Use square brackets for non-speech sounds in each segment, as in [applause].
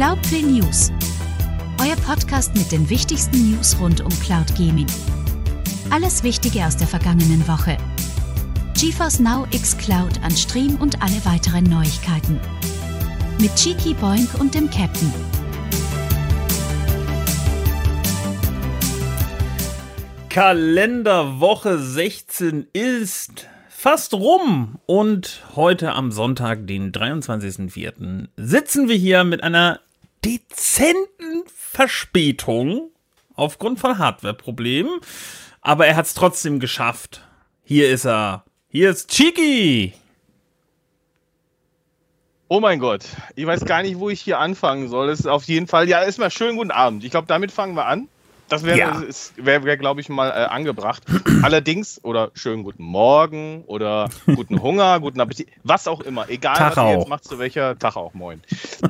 Cloudplay News. Euer Podcast mit den wichtigsten News rund um Cloud Gaming. Alles Wichtige aus der vergangenen Woche. GeForce Now X Cloud an Stream und alle weiteren Neuigkeiten. Mit Cheeky Boink und dem Captain. Kalenderwoche 16 ist fast rum und heute am Sonntag, den 23.04., sitzen wir hier mit einer dezenten Verspätung aufgrund von Hardwareproblemen, aber er hat es trotzdem geschafft. Hier ist er. Hier ist Chiki. Oh mein Gott, ich weiß gar nicht, wo ich hier anfangen soll. Das ist auf jeden Fall, ja, erstmal schönen guten Abend. Ich glaube, damit fangen wir an. Das wäre, ja. wär, wär, glaube ich, mal äh, angebracht. [clears throat] Allerdings, oder schönen guten Morgen oder guten Hunger, guten Appetit, was auch immer. Egal, Tag was ihr jetzt macht, zu welcher Tag auch, moin.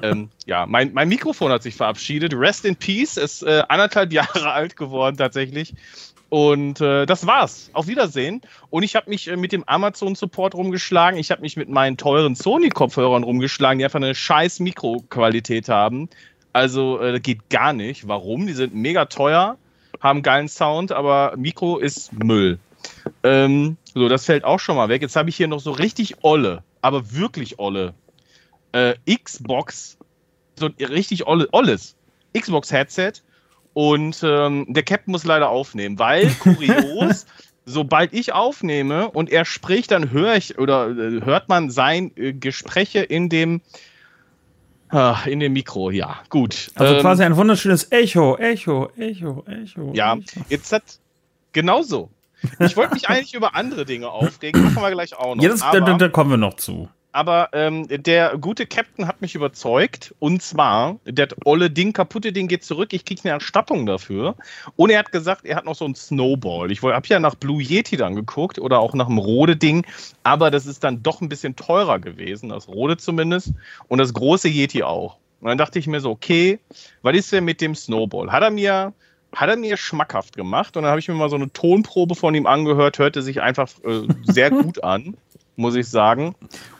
ähm, ja, mein, mein Mikrofon hat sich verabschiedet. Rest in Peace, ist äh, anderthalb [laughs] Jahre alt geworden tatsächlich. Und äh, das war's. Auf Wiedersehen. Und ich habe mich äh, mit dem Amazon-Support rumgeschlagen. Ich habe mich mit meinen teuren Sony-Kopfhörern rumgeschlagen, die einfach eine scheiß Mikroqualität haben. Also äh, geht gar nicht. Warum? Die sind mega teuer, haben geilen Sound, aber Mikro ist Müll. Ähm, so, das fällt auch schon mal weg. Jetzt habe ich hier noch so richtig olle, aber wirklich olle äh, Xbox, so richtig olle, olles Xbox-Headset. Und ähm, der Captain muss leider aufnehmen, weil, [laughs] kurios, sobald ich aufnehme und er spricht, dann höre ich oder äh, hört man sein äh, Gespräche in dem Ah, in dem Mikro, ja, gut. Also ähm, quasi ein wunderschönes Echo, Echo, Echo, Echo. Ja, Echo. jetzt hat genauso. Ich wollte mich [laughs] eigentlich über andere Dinge aufregen, machen wir gleich auch noch. Ja, das, da, da, kommen wir noch zu. Aber ähm, der gute Captain hat mich überzeugt. Und zwar, der olle Ding, kaputte Ding geht zurück. Ich kriege eine Erstattung dafür. Und er hat gesagt, er hat noch so ein Snowball. Ich habe ja nach Blue Yeti dann geguckt oder auch nach dem Rode Ding. Aber das ist dann doch ein bisschen teurer gewesen. Das Rode zumindest. Und das große Yeti auch. Und dann dachte ich mir so, okay, was ist denn mit dem Snowball? Hat er mir hat er mir schmackhaft gemacht und dann habe ich mir mal so eine Tonprobe von ihm angehört, hörte sich einfach äh, sehr [laughs] gut an, muss ich sagen.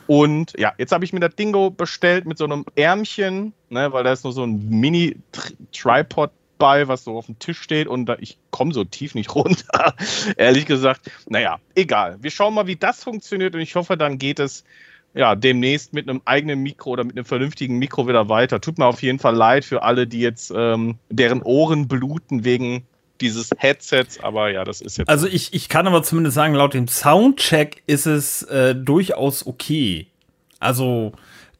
Und ja, jetzt habe ich mir das Dingo bestellt mit so einem Ärmchen, ne, weil da ist nur so ein Mini-Tripod bei, was so auf dem Tisch steht und da, ich komme so tief nicht [laughs] runter. Ehrlich gesagt, naja, egal. Wir schauen mal, wie das funktioniert und ich hoffe, dann geht es ja demnächst mit einem eigenen Mikro oder mit einem vernünftigen Mikro wieder weiter. Tut mir auf jeden Fall leid für alle, die jetzt ähm, deren Ohren bluten wegen dieses Headsets, aber ja, das ist jetzt. Also ich, ich kann aber zumindest sagen, laut dem Soundcheck ist es äh, durchaus okay. Also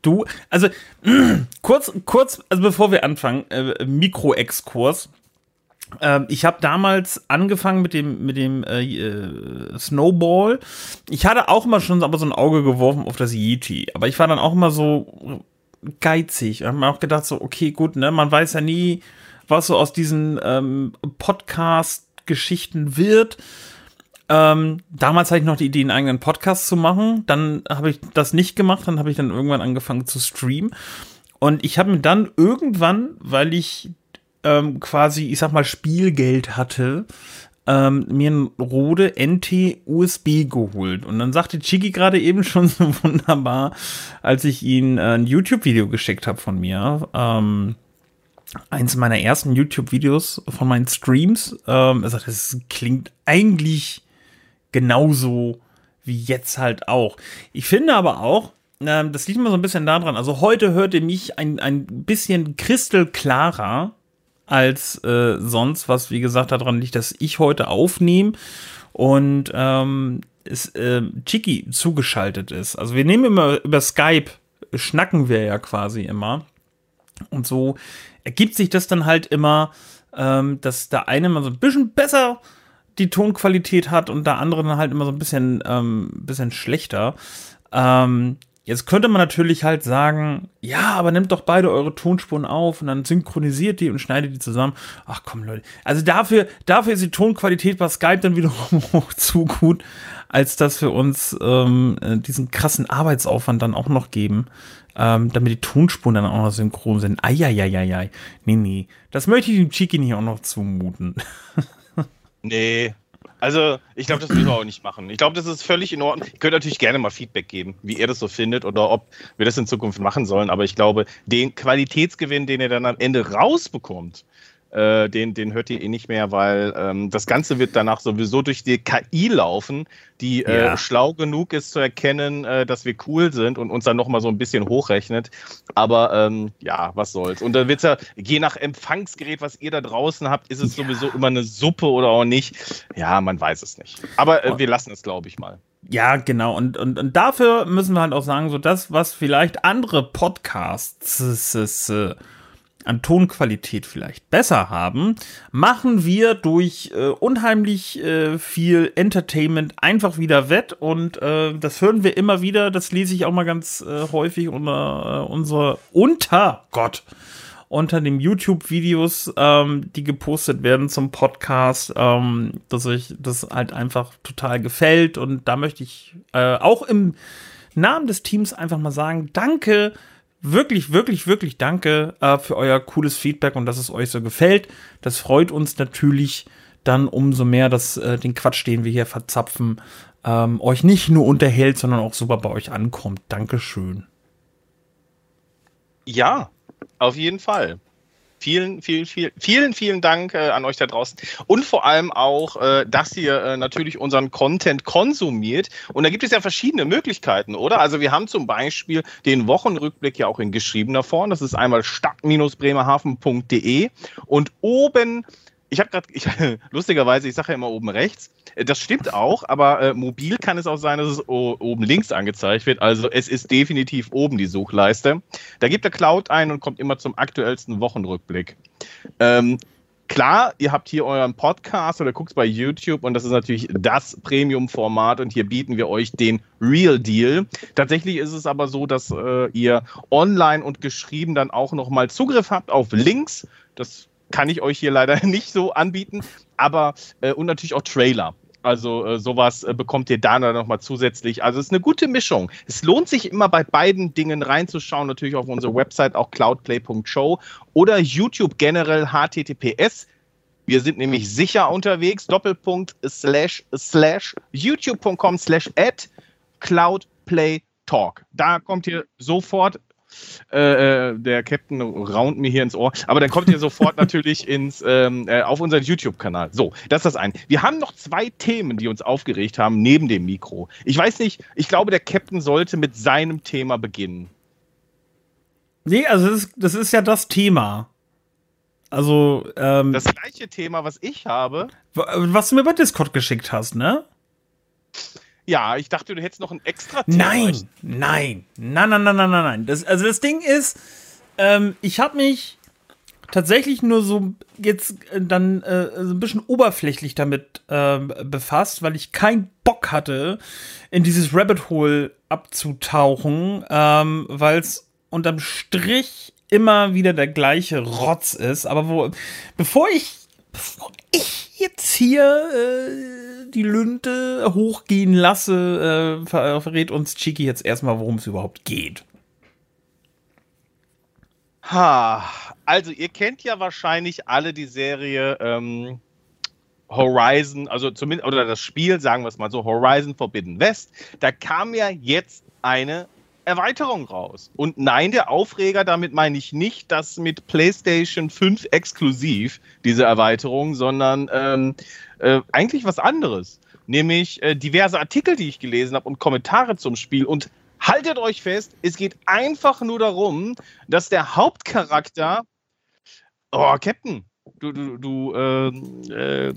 du, also [clears throat] kurz, kurz, also bevor wir anfangen, äh, Mikro-Exkurs. Äh, ich habe damals angefangen mit dem, mit dem äh, äh, Snowball. Ich hatte auch immer schon aber so ein Auge geworfen auf das Yeti, aber ich war dann auch immer so geizig. Ich habe mir auch gedacht, so, okay, gut, ne, man weiß ja nie, was so aus diesen ähm, Podcast-Geschichten wird. Ähm, damals hatte ich noch die Idee, einen eigenen Podcast zu machen. Dann habe ich das nicht gemacht. Dann habe ich dann irgendwann angefangen zu streamen. Und ich habe mir dann irgendwann, weil ich ähm, quasi, ich sag mal, Spielgeld hatte, ähm, mir ein Rode NT USB geholt. Und dann sagte Chigi gerade eben schon so [laughs] wunderbar, als ich ihn äh, ein YouTube-Video geschickt habe von mir. Ähm, eins meiner ersten YouTube-Videos von meinen Streams. Ähm, er sagt, das klingt eigentlich genauso wie jetzt halt auch. Ich finde aber auch, ähm, das liegt immer so ein bisschen daran. Also heute hört ihr mich ein, ein bisschen kristallklarer als äh, sonst, was wie gesagt daran liegt, dass ich heute aufnehme und ähm, es, äh, Chiki zugeschaltet ist. Also wir nehmen immer über Skype, schnacken wir ja quasi immer. Und so ergibt sich das dann halt immer, ähm, dass der eine mal so ein bisschen besser die Tonqualität hat und der andere dann halt immer so ein bisschen, ähm, bisschen schlechter. Ähm, jetzt könnte man natürlich halt sagen, ja, aber nehmt doch beide eure Tonspuren auf und dann synchronisiert die und schneidet die zusammen. Ach komm, Leute. Also dafür, dafür ist die Tonqualität bei Skype dann wiederum [laughs] auch zu gut, als dass wir uns ähm, äh, diesen krassen Arbeitsaufwand dann auch noch geben ähm, damit die Tonspuren dann auch noch synchron sind. Eieieiei. Nee, nee. Das möchte ich dem Chiki nicht auch noch zumuten. [laughs] nee. Also, ich glaube, das müssen wir auch nicht machen. Ich glaube, das ist völlig in Ordnung. Ich könnte natürlich gerne mal Feedback geben, wie ihr das so findet oder ob wir das in Zukunft machen sollen. Aber ich glaube, den Qualitätsgewinn, den ihr dann am Ende rausbekommt, äh, den, den hört ihr eh nicht mehr, weil ähm, das Ganze wird danach sowieso durch die KI laufen, die äh, ja. schlau genug ist zu erkennen, äh, dass wir cool sind und uns dann nochmal so ein bisschen hochrechnet. Aber ähm, ja, was soll's. Und dann wird es ja, je nach Empfangsgerät, was ihr da draußen habt, ist es ja. sowieso immer eine Suppe oder auch nicht. Ja, man weiß es nicht. Aber äh, wir lassen es, glaube ich, mal. Ja, genau. Und, und, und dafür müssen wir halt auch sagen, so das, was vielleicht andere Podcasts äh, an Tonqualität vielleicht besser haben, machen wir durch äh, unheimlich äh, viel Entertainment einfach wieder wett und äh, das hören wir immer wieder, das lese ich auch mal ganz äh, häufig unter äh, unser unter Gott unter den YouTube-Videos, ähm, die gepostet werden zum Podcast, ähm, dass euch das halt einfach total gefällt. Und da möchte ich äh, auch im Namen des Teams einfach mal sagen, danke wirklich, wirklich, wirklich danke äh, für euer cooles Feedback und dass es euch so gefällt. Das freut uns natürlich dann umso mehr, dass äh, den Quatsch, den wir hier verzapfen, ähm, euch nicht nur unterhält, sondern auch super bei euch ankommt. Dankeschön. Ja, auf jeden Fall. Vielen, vielen, vielen, vielen, vielen Dank äh, an euch da draußen und vor allem auch, äh, dass ihr äh, natürlich unseren Content konsumiert. Und da gibt es ja verschiedene Möglichkeiten, oder? Also wir haben zum Beispiel den Wochenrückblick ja auch in geschriebener Form. Das ist einmal stadt-bremerhaven.de und oben ich habe gerade, [laughs] lustigerweise, ich sage ja immer oben rechts. Äh, das stimmt auch, aber äh, mobil kann es auch sein, dass es oben links angezeigt wird. Also es ist definitiv oben die Suchleiste. Da gibt der Cloud ein und kommt immer zum aktuellsten Wochenrückblick. Ähm, klar, ihr habt hier euren Podcast oder guckt bei YouTube und das ist natürlich das Premium-Format und hier bieten wir euch den Real Deal. Tatsächlich ist es aber so, dass äh, ihr online und geschrieben dann auch nochmal Zugriff habt auf Links. Das kann ich euch hier leider [laughs] nicht so anbieten, aber äh, und natürlich auch Trailer. Also äh, sowas äh, bekommt ihr da nochmal zusätzlich. Also es ist eine gute Mischung. Es lohnt sich immer bei beiden Dingen reinzuschauen. Natürlich auf unsere Website auch cloudplay.show oder YouTube generell https. Wir sind nämlich sicher unterwegs. Doppelpunkt slash slash youtube.com slash at cloudplaytalk. Da kommt ihr sofort äh, äh, der Captain raunt mir hier ins Ohr. Aber dann kommt ihr sofort [laughs] natürlich ins, ähm, äh, auf unseren YouTube-Kanal. So, das ist das eine. Wir haben noch zwei Themen, die uns aufgeregt haben, neben dem Mikro. Ich weiß nicht, ich glaube, der Captain sollte mit seinem Thema beginnen. Nee, also das ist, das ist ja das Thema. Also, ähm, Das gleiche Thema, was ich habe. Was du mir bei Discord geschickt hast, ne? Ja, ich dachte, du hättest noch ein extra Thema. Nein, nein, nein, nein, nein, nein, nein. Das, also das Ding ist, ähm, ich habe mich tatsächlich nur so jetzt äh, dann äh, so ein bisschen oberflächlich damit äh, befasst, weil ich keinen Bock hatte, in dieses Rabbit Hole abzutauchen, ähm, weil es unterm Strich immer wieder der gleiche Rotz ist. Aber wo, bevor ich, bevor ich jetzt hier äh, die Lünte hochgehen lasse, äh, ver verrät uns Chiki jetzt erstmal, worum es überhaupt geht. Ha, also ihr kennt ja wahrscheinlich alle die Serie ähm, Horizon, also zumindest, oder das Spiel, sagen wir es mal so, Horizon Forbidden West. Da kam ja jetzt eine Erweiterung raus. Und nein, der Aufreger, damit meine ich nicht das mit PlayStation 5 exklusiv, diese Erweiterung, sondern ähm, äh, eigentlich was anderes. Nämlich äh, diverse Artikel, die ich gelesen habe und Kommentare zum Spiel. Und haltet euch fest, es geht einfach nur darum, dass der Hauptcharakter. Oh, Captain, du, du, du äh, äh,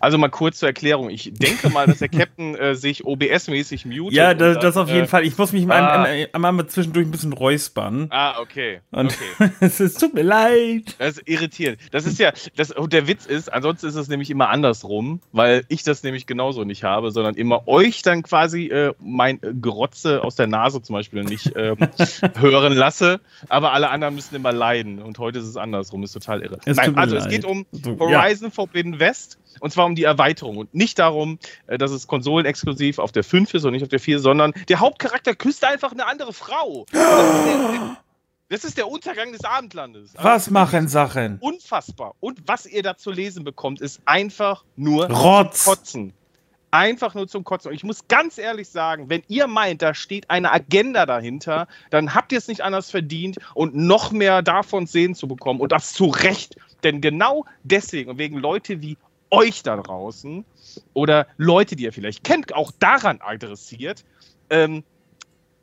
also mal kurz zur Erklärung. Ich denke mal, dass der [laughs] Captain äh, sich OBS-mäßig mutet. Ja, das, dann, das auf jeden äh, Fall. Ich muss mich ah, einmal, einmal zwischendurch ein bisschen räuspern. Ah, okay. Und okay. [laughs] es tut mir leid. Das ist irritierend. Das ist ja, das, der Witz ist, ansonsten ist es nämlich immer andersrum, weil ich das nämlich genauso nicht habe, sondern immer euch dann quasi äh, mein Gerotze aus der Nase zum Beispiel nicht ähm, [laughs] hören lasse, aber alle anderen müssen immer leiden. Und heute ist es andersrum. Ist total irre. Es Nein, also es geht um Horizon ja. Forbidden West und zwar um die Erweiterung und nicht darum, äh, dass es konsolenexklusiv auf der 5 ist und nicht auf der 4, sondern der Hauptcharakter küsst einfach eine andere Frau. [gasps] Das ist der Untergang des Abendlandes. Also was machen Sachen? Unfassbar. Und was ihr da zu lesen bekommt, ist einfach nur Rotz. Kotzen. Einfach nur zum Kotzen. Und ich muss ganz ehrlich sagen, wenn ihr meint, da steht eine Agenda dahinter, dann habt ihr es nicht anders verdient und noch mehr davon sehen zu bekommen. Und das zu Recht. Denn genau deswegen und wegen Leute wie euch da draußen oder Leute, die ihr vielleicht kennt, auch daran adressiert, ähm,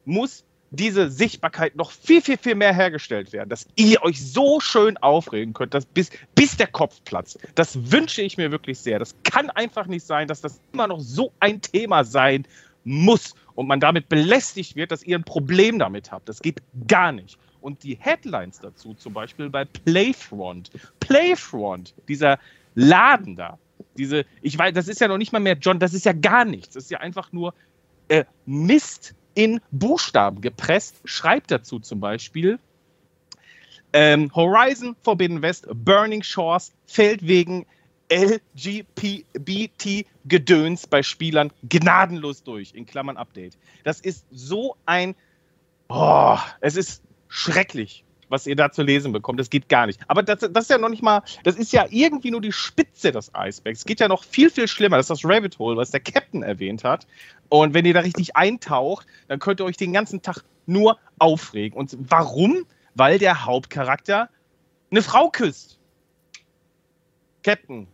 muss diese Sichtbarkeit noch viel, viel, viel mehr hergestellt werden, dass ihr euch so schön aufregen könnt, dass bis, bis der Kopf platzt. Das wünsche ich mir wirklich sehr. Das kann einfach nicht sein, dass das immer noch so ein Thema sein muss und man damit belästigt wird, dass ihr ein Problem damit habt. Das geht gar nicht. Und die Headlines dazu, zum Beispiel bei Playfront, Playfront, dieser Laden da, diese, ich weiß, das ist ja noch nicht mal mehr John, das ist ja gar nichts. Das ist ja einfach nur äh, Mist in Buchstaben gepresst, schreibt dazu zum Beispiel, ähm, Horizon Forbidden West Burning Shores fällt wegen LGBT-Gedöns bei Spielern gnadenlos durch, in Klammern Update. Das ist so ein, oh, es ist schrecklich was ihr da zu lesen bekommt. Das geht gar nicht. Aber das, das, ist ja noch nicht mal, das ist ja irgendwie nur die Spitze des Eisbergs. Es geht ja noch viel, viel schlimmer. Das ist das Rabbit Hole, was der Captain erwähnt hat. Und wenn ihr da richtig eintaucht, dann könnt ihr euch den ganzen Tag nur aufregen. Und warum? Weil der Hauptcharakter eine Frau küsst. Captain.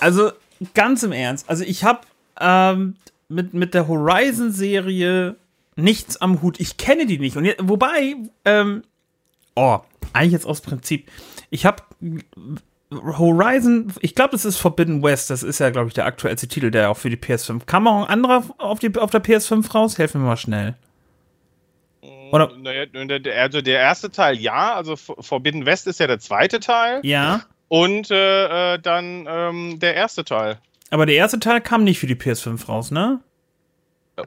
Also ganz im Ernst. Also ich habe ähm, mit, mit der Horizon-Serie nichts am Hut. Ich kenne die nicht. Und jetzt, wobei, ähm, oh, eigentlich jetzt aus Prinzip. Ich habe Horizon, ich glaube, das ist Forbidden West. Das ist ja, glaube ich, der aktuellste Titel, der auch für die PS5 kam. Auch ein anderer auf, die, auf der PS5 raus? Helfen wir mal schnell. Oder? Naja, also der erste Teil ja, also Forbidden West ist ja der zweite Teil. Ja. Und äh, äh, dann ähm, der erste Teil. Aber der erste Teil kam nicht für die PS5 raus, ne?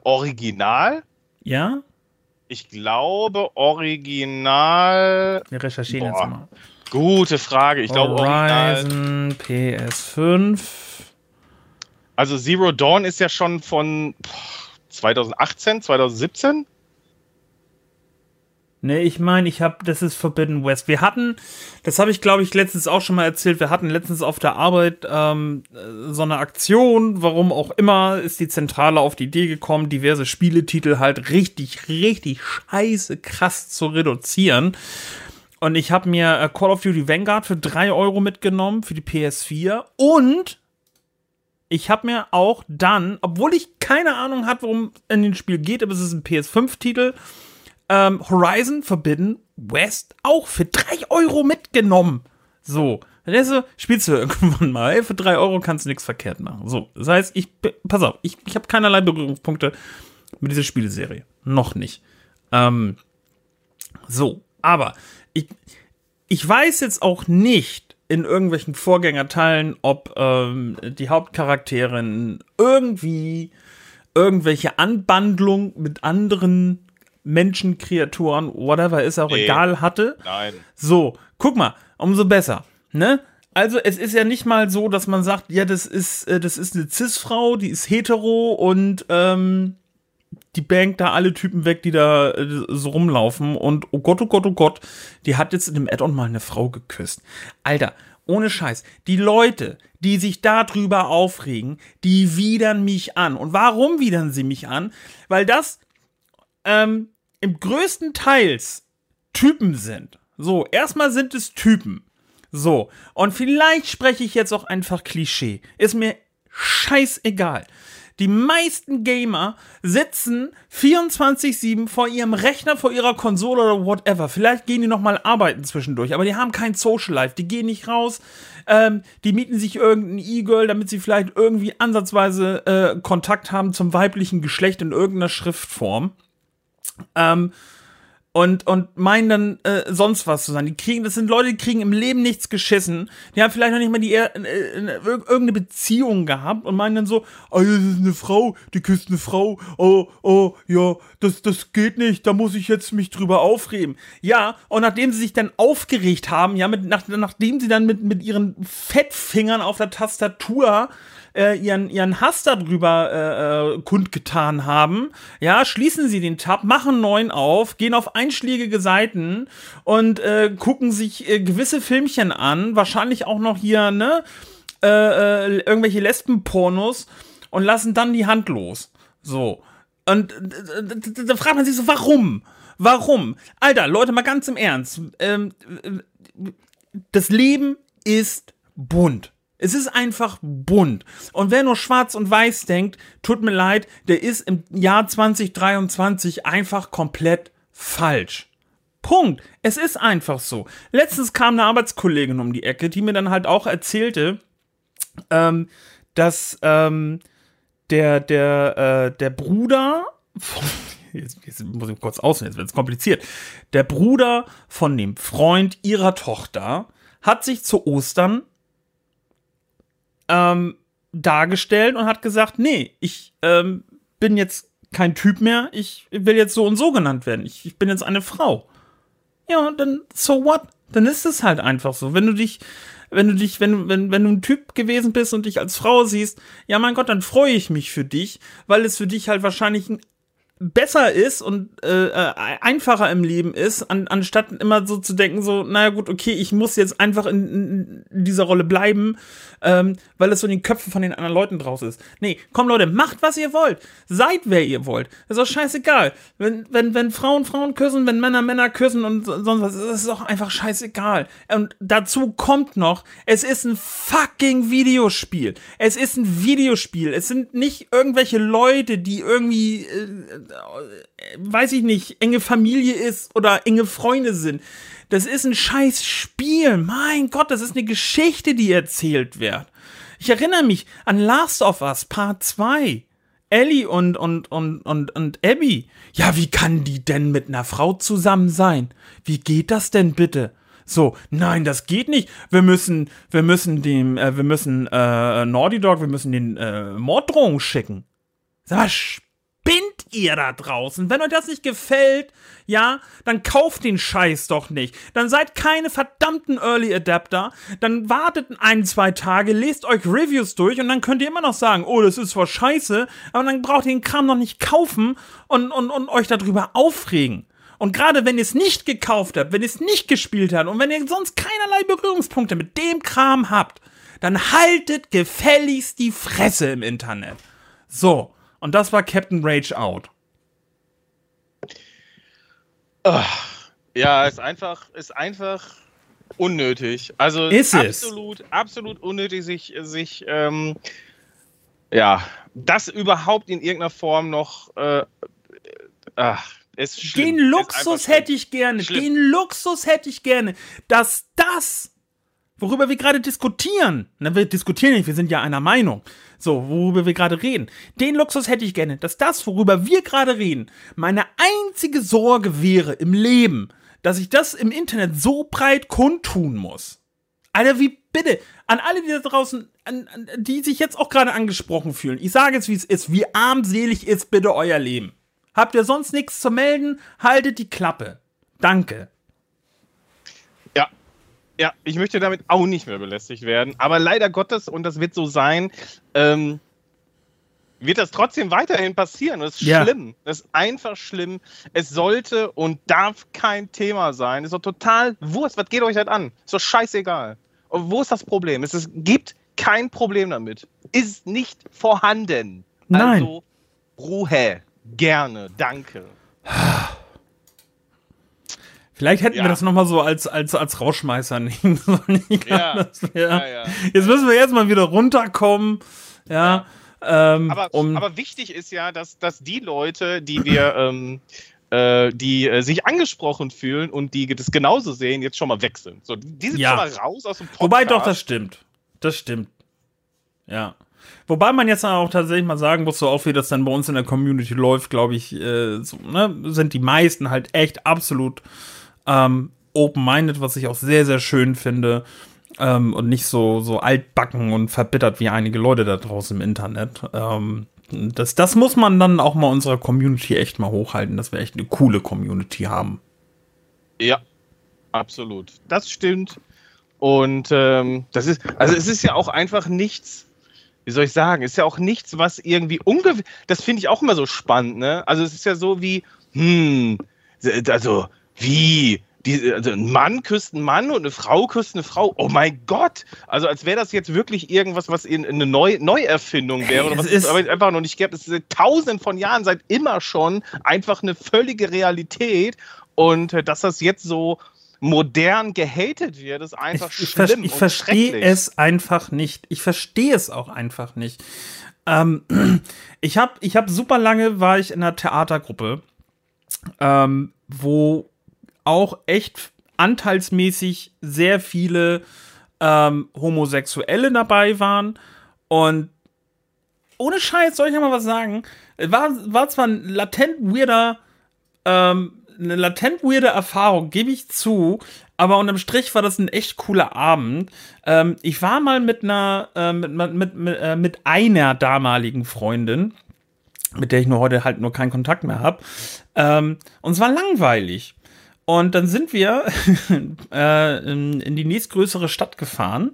Original? Ja? Ich glaube, original. Wir recherchieren Boah. jetzt mal. Gute Frage. Ich glaube, Horizon PS5. Also Zero Dawn ist ja schon von 2018, 2017. Nee, ich meine, ich habe, das ist Forbidden West. Wir hatten, das habe ich glaube ich letztens auch schon mal erzählt, wir hatten letztens auf der Arbeit ähm, so eine Aktion, warum auch immer, ist die Zentrale auf die Idee gekommen, diverse Spieletitel halt richtig, richtig scheiße krass zu reduzieren. Und ich habe mir äh, Call of Duty Vanguard für 3 Euro mitgenommen für die PS4 und ich habe mir auch dann, obwohl ich keine Ahnung hatte, worum in dem Spiel geht, aber es ist ein PS5-Titel, ähm, Horizon Forbidden West auch für 3 Euro mitgenommen. So. Also spielst du [laughs] irgendwann mal, für 3 Euro kannst du nichts verkehrt machen. So, das heißt, ich, pass auf, ich, ich habe keinerlei Berührungspunkte mit dieser Spieleserie. Noch nicht. Ähm, so, aber ich, ich weiß jetzt auch nicht in irgendwelchen Vorgängerteilen, ob ähm, die Hauptcharakterin irgendwie irgendwelche Anbandlung mit anderen Menschen, Kreaturen, whatever, ist auch nee. egal, hatte. Nein. So, guck mal, umso besser, ne? Also es ist ja nicht mal so, dass man sagt, ja, das ist, äh, das ist eine Cis-Frau, die ist hetero und ähm, die bankt da alle Typen weg, die da äh, so rumlaufen und oh Gott, oh Gott, oh Gott, die hat jetzt in dem Add-on mal eine Frau geküsst. Alter, ohne Scheiß, die Leute, die sich darüber aufregen, die widern mich an. Und warum widern sie mich an? Weil das ähm, im größten Teils Typen sind. So, erstmal sind es Typen. So, und vielleicht spreche ich jetzt auch einfach Klischee. Ist mir scheißegal. Die meisten Gamer sitzen 24-7 vor ihrem Rechner, vor ihrer Konsole oder whatever. Vielleicht gehen die nochmal arbeiten zwischendurch, aber die haben kein Social Life. Die gehen nicht raus. Ähm, die mieten sich irgendein E-Girl, damit sie vielleicht irgendwie ansatzweise äh, Kontakt haben zum weiblichen Geschlecht in irgendeiner Schriftform. Ähm, und, und meinen dann äh, sonst was zu sein. Die kriegen, das sind Leute, die kriegen im Leben nichts geschissen. Die haben vielleicht noch nicht mal die äh, äh, irgendeine Beziehung gehabt und meinen dann so, oh, das ist eine Frau, die küsst eine Frau. Oh, oh, ja, das, das geht nicht, da muss ich jetzt mich drüber aufregen. Ja, und nachdem sie sich dann aufgeregt haben, ja, mit, nach, nachdem sie dann mit, mit ihren Fettfingern auf der Tastatur äh, ihren, ihren Hass darüber äh, äh, kundgetan haben, ja, schließen sie den Tab, machen neuen auf, gehen auf einschlägige Seiten und äh, gucken sich äh, gewisse Filmchen an, wahrscheinlich auch noch hier, ne, äh, äh, irgendwelche Lesbenpornos und lassen dann die Hand los. So. Und äh, da fragt man sich so, warum? Warum? Alter, Leute, mal ganz im Ernst. Ähm, das Leben ist bunt. Es ist einfach bunt. Und wer nur schwarz und weiß denkt, tut mir leid, der ist im Jahr 2023 einfach komplett falsch. Punkt. Es ist einfach so. Letztens kam eine Arbeitskollegin um die Ecke, die mir dann halt auch erzählte, ähm, dass ähm, der, der, äh, der Bruder [laughs] jetzt, jetzt muss ich kurz aussehen, jetzt wird es kompliziert. Der Bruder von dem Freund ihrer Tochter hat sich zu Ostern ähm, dargestellt und hat gesagt, nee, ich ähm, bin jetzt kein Typ mehr, ich will jetzt so und so genannt werden. Ich, ich bin jetzt eine Frau. Ja, dann so what? Dann ist es halt einfach so. Wenn du dich, wenn du dich, wenn, wenn, wenn du ein Typ gewesen bist und dich als Frau siehst, ja mein Gott, dann freue ich mich für dich, weil es für dich halt wahrscheinlich ein besser ist und äh, äh, einfacher im Leben ist, an, anstatt immer so zu denken, so, naja gut, okay, ich muss jetzt einfach in, in dieser Rolle bleiben, ähm, weil es so in den Köpfen von den anderen Leuten draus ist. Nee, komm Leute, macht, was ihr wollt. Seid, wer ihr wollt. ist doch scheißegal. Wenn, wenn, wenn Frauen Frauen küssen, wenn Männer Männer küssen und sonst was, ist es doch einfach scheißegal. Und dazu kommt noch, es ist ein fucking Videospiel. Es ist ein Videospiel. Es sind nicht irgendwelche Leute, die irgendwie äh, weiß ich nicht, enge Familie ist oder enge Freunde sind. Das ist ein scheiß Spiel. Mein Gott, das ist eine Geschichte, die erzählt wird. Ich erinnere mich an Last of Us Part 2. Ellie und, und, und, und, und Abby. Ja, wie kann die denn mit einer Frau zusammen sein? Wie geht das denn bitte? So, nein, das geht nicht. Wir müssen, wir müssen dem, äh, wir müssen äh, Naughty Dog, wir müssen den äh, Morddrohungen schicken. Sag mal, spinnt ihr da draußen? Wenn euch das nicht gefällt, ja, dann kauft den Scheiß doch nicht. Dann seid keine verdammten Early Adapter. Dann wartet ein, zwei Tage, lest euch Reviews durch und dann könnt ihr immer noch sagen, oh, das ist zwar scheiße, aber dann braucht ihr den Kram noch nicht kaufen und, und, und euch darüber aufregen. Und gerade wenn ihr es nicht gekauft habt, wenn ihr es nicht gespielt habt und wenn ihr sonst keinerlei Berührungspunkte mit dem Kram habt, dann haltet gefälligst die Fresse im Internet. So. Und das war Captain Rage Out. Ja, ist einfach, ist einfach unnötig. Also ist absolut, es? absolut unnötig, sich, sich ähm, ja, das überhaupt in irgendeiner Form noch äh, ist schlimm. Den Luxus hätte ich gerne, schlimm. den Luxus hätte ich gerne, dass das, worüber wir gerade diskutieren, na, wir diskutieren nicht, wir sind ja einer Meinung, so, worüber wir gerade reden. Den Luxus hätte ich gerne, dass das, worüber wir gerade reden, meine einzige Sorge wäre im Leben, dass ich das im Internet so breit kundtun muss. Alter, wie bitte, an alle, die da draußen, an, an, die sich jetzt auch gerade angesprochen fühlen, ich sage es, wie es ist, wie armselig ist bitte euer Leben. Habt ihr sonst nichts zu melden? Haltet die Klappe. Danke. Ja, ich möchte damit auch nicht mehr belästigt werden. Aber leider Gottes, und das wird so sein, ähm, wird das trotzdem weiterhin passieren. Das ist ja. schlimm. Das ist einfach schlimm. Es sollte und darf kein Thema sein. Ist doch total Wurst. Was geht euch das an? Ist doch scheißegal. Und wo ist das Problem? Es ist, gibt kein Problem damit. Ist nicht vorhanden. Nein. Also Ruhe. Gerne. Danke. [sighs] Vielleicht hätten ja. wir das nochmal so als, als, als Rauschmeißer [laughs] nehmen sollen. Ja. ja. ja. Jetzt müssen wir jetzt mal wieder runterkommen. Ja. Ähm, aber, um aber wichtig ist ja, dass, dass die Leute, die wir, [clears throat] ähm, äh, die äh, sich angesprochen fühlen und die das genauso sehen, jetzt schon mal wechseln. So, die sind schon mal raus aus dem Podcast. Wobei doch, das stimmt. Das stimmt. Ja. Wobei man jetzt auch tatsächlich mal sagen muss, so auch wie das dann bei uns in der Community läuft, glaube ich, äh, so, ne, sind die meisten halt echt absolut ähm, open-minded, was ich auch sehr, sehr schön finde. Ähm, und nicht so, so altbacken und verbittert wie einige Leute da draußen im Internet. Ähm, das, das muss man dann auch mal unserer Community echt mal hochhalten, dass wir echt eine coole Community haben. Ja, absolut. Das stimmt. Und ähm, das ist, also es ist ja auch einfach nichts, wie soll ich sagen, ist ja auch nichts, was irgendwie ungewöhnlich, das finde ich auch immer so spannend, ne? Also es ist ja so wie, hm, also wie, die, also ein Mann küsst einen Mann und eine Frau küsst eine Frau. Oh mein Gott! Also als wäre das jetzt wirklich irgendwas, was in, in eine Neu Neuerfindung wäre oder was es aber einfach noch nicht gäbe. Es ist seit tausenden von Jahren, seit immer schon einfach eine völlige Realität und äh, dass das jetzt so modern gehatet wird, ist einfach ich, schlimm. Ich, ich verstehe es einfach nicht. Ich verstehe es auch einfach nicht. Ähm, [clears throat] ich habe ich hab super lange war ich in einer Theatergruppe, ähm, wo auch echt anteilsmäßig sehr viele ähm, Homosexuelle dabei waren. Und ohne Scheiß, soll ich ja mal was sagen? War, war zwar ein latent weirder, ähm, eine latent weirde Erfahrung, gebe ich zu, aber unterm Strich war das ein echt cooler Abend. Ähm, ich war mal mit einer, äh, mit, mit, mit, äh, mit einer damaligen Freundin, mit der ich nur heute halt nur keinen Kontakt mehr habe. Ähm, und es war langweilig. Und dann sind wir [laughs] äh, in, die nächstgrößere Stadt gefahren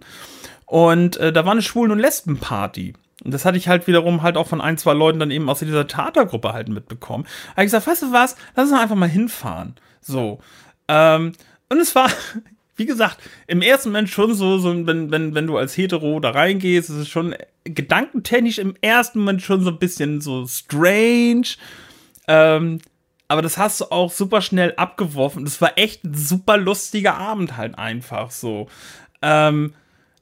und äh, da war eine Schwulen- und Lesbenparty. Und das hatte ich halt wiederum halt auch von ein, zwei Leuten dann eben aus dieser Theatergruppe halt mitbekommen. Da habe ich gesagt, weißt du was, lass uns einfach mal hinfahren. So. Ähm, und es war, [laughs] wie gesagt, im ersten Moment schon so, so wenn, wenn, wenn du als Hetero da reingehst, ist es schon gedankentechnisch im ersten Moment schon so ein bisschen so strange. Ähm, aber das hast du auch super schnell abgeworfen. Das war echt ein super lustiger Abend halt einfach so. Ähm,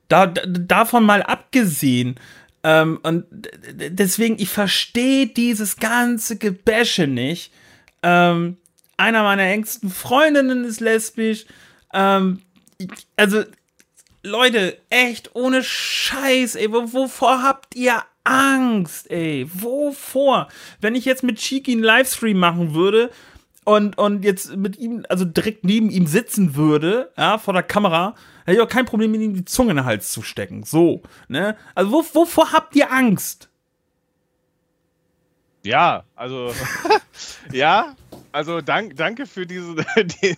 da, davon mal abgesehen. Ähm, und deswegen, ich verstehe dieses ganze Gebäsche nicht. Ähm, einer meiner engsten Freundinnen ist lesbisch. Ähm, also, Leute, echt ohne Scheiß, ey, wovor habt ihr Angst, ey. Wovor? Wenn ich jetzt mit Chiki einen Livestream machen würde und, und jetzt mit ihm, also direkt neben ihm sitzen würde, ja, vor der Kamera, hätte ich auch kein Problem, mit ihm die Zunge in den Hals zu stecken. So, ne? Also, wo, wovor habt ihr Angst? Ja, also, [laughs] ja, also dank, danke für diese, [laughs] die,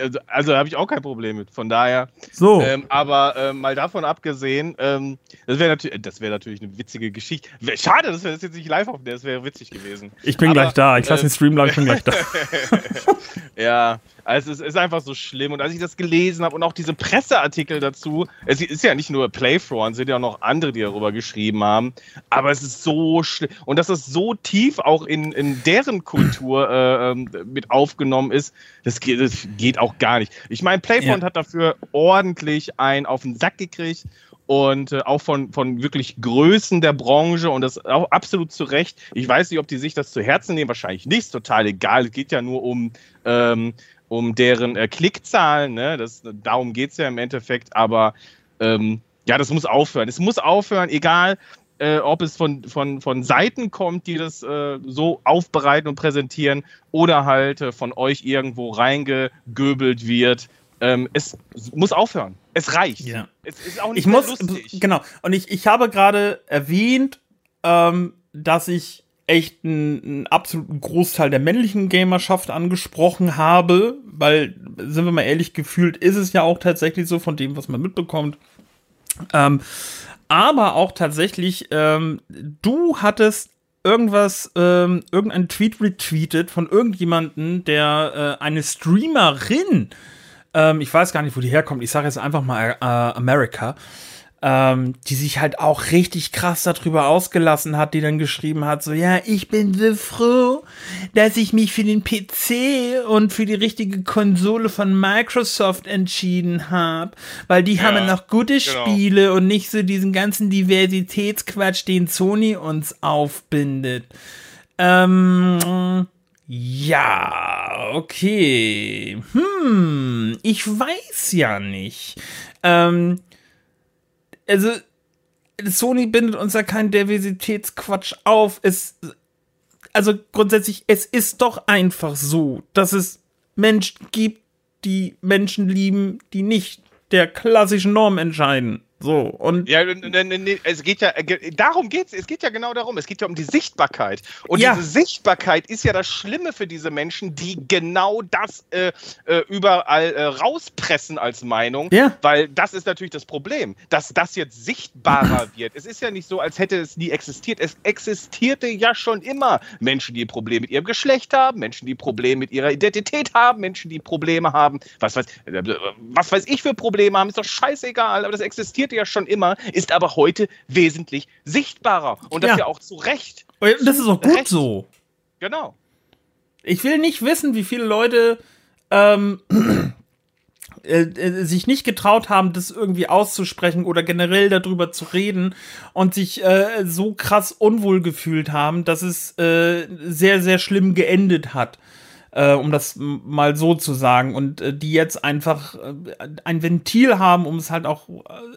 also, also habe ich auch kein Problem mit. Von daher. So. Ähm, aber ähm, mal davon abgesehen, ähm, das wäre natürlich, das wäre natürlich eine witzige Geschichte. Schade, dass wir das jetzt nicht live aufnehmen. Das wäre witzig gewesen. Ich bin aber, gleich da. Ich lasse den Stream lang. Ich bin gleich da. [laughs] ja, also es ist einfach so schlimm. Und als ich das gelesen habe und auch diese Presseartikel dazu, es ist ja nicht nur Playfront, es sind ja auch noch andere, die darüber geschrieben haben. Aber es ist so schlimm. Und dass es so tief auch in, in deren Kultur äh, ähm, mit aufgenommen ist, das geht, das geht auch gar nicht. Ich meine, Playfront ja. hat dafür ordentlich einen auf den Sack gekriegt und äh, auch von, von wirklich Größen der Branche und das auch absolut zu Recht. Ich weiß nicht, ob die sich das zu Herzen nehmen, wahrscheinlich nicht, ist total egal. Es geht ja nur um, ähm, um deren äh, Klickzahlen, ne? das, darum geht es ja im Endeffekt, aber ähm, ja, das muss aufhören. Es muss aufhören, egal äh, ob es von, von, von Seiten kommt, die das äh, so aufbereiten und präsentieren, oder halt äh, von euch irgendwo reingegöbelt wird. Ähm, es muss aufhören. Es reicht. Ja. Es ist auch nicht ich muss, lustig. Genau. Und ich, ich habe gerade erwähnt, ähm, dass ich echt einen, einen, absoluten Großteil der männlichen Gamerschaft angesprochen habe, weil, sind wir mal ehrlich, gefühlt ist es ja auch tatsächlich so von dem, was man mitbekommt. Ähm, aber auch tatsächlich, ähm, du hattest irgendwas, ähm, irgendein Tweet retweetet von irgendjemanden, der äh, eine Streamerin, ähm, ich weiß gar nicht, wo die herkommt, ich sage jetzt einfach mal äh, America, ähm, die sich halt auch richtig krass darüber ausgelassen hat, die dann geschrieben hat, so, ja, ich bin so froh, dass ich mich für den PC und für die richtige Konsole von Microsoft entschieden habe, weil die ja, haben noch gute genau. Spiele und nicht so diesen ganzen Diversitätsquatsch, den Sony uns aufbindet. Ähm, ja, okay. Hm, ich weiß ja nicht. Ähm, also Sony bindet uns ja keinen Diversitätsquatsch auf. Es, also grundsätzlich, es ist doch einfach so, dass es Menschen gibt, die Menschen lieben, die nicht der klassischen Norm entscheiden. So, und. Ja, ne, ne, es geht ja, äh, darum geht's, es geht ja genau darum, es geht ja um die Sichtbarkeit. Und Ja. diese Sichtbarkeit ist ja das Schlimme für diese Menschen, die genau das äh, äh, überall äh, rauspressen als Meinung. Ja. Weil das ist natürlich das Problem, dass das jetzt sichtbarer [clears throat] wird. Es ist ja nicht so, als hätte es nie existiert. Es existierte ja schon immer Menschen, die Probleme mit ihrem Geschlecht haben, Menschen, die Probleme mit ihrer Identität haben, Menschen, die Probleme haben, was weiß, äh, was weiß ich für Probleme haben, ist doch scheißegal, aber das existierte ja schon immer, ist aber heute wesentlich sichtbarer. Und das Ja. ja, auch zu Recht. Und das ist auch gut Recht. so. Genau. Ich will nicht wissen, wie viele Leute ähm, [clears throat] äh, äh, sich nicht getraut haben, das irgendwie auszusprechen oder generell darüber zu reden und sich äh, so krass unwohl gefühlt haben, dass es äh, sehr, sehr schlimm geendet hat. Äh, um das mal so zu sagen. Und äh, die jetzt einfach äh, ein Ventil haben, um es halt auch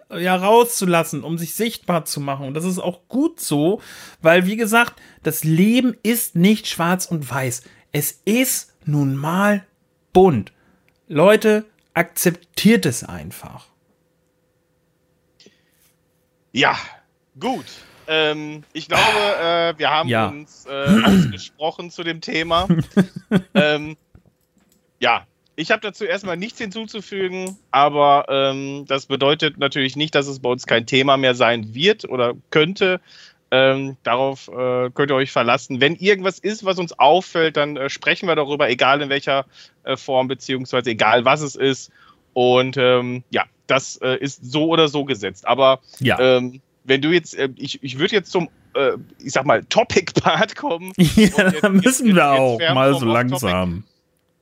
äh, ja rauszulassen, um sich sichtbar zu machen. Und das ist auch gut so, weil, wie gesagt, das Leben ist nicht schwarz und weiß. Es ist nun mal bunt. Leute, akzeptiert es einfach. Ja, gut. Ähm, ich glaube, äh, wir haben Ja. uns äh, ausgesprochen zu dem Thema. [laughs] ähm, ja, ich habe dazu erstmal nichts hinzuzufügen, aber ähm, das bedeutet natürlich nicht, dass es bei uns kein Thema mehr sein wird oder könnte. Ähm, darauf äh, könnt ihr euch verlassen. Wenn irgendwas ist, was uns auffällt, dann äh, sprechen wir darüber, egal in welcher äh, Form, beziehungsweise egal was es ist. Und ähm, ja, das äh, ist so oder so gesetzt. Aber Ja. ähm, wenn du jetzt, äh, ich, ich würde jetzt zum, äh, ich sag mal, Topic-Part kommen. [laughs] ja, jetzt- da müssen jetzt- wir jetzt auch mal so langsam.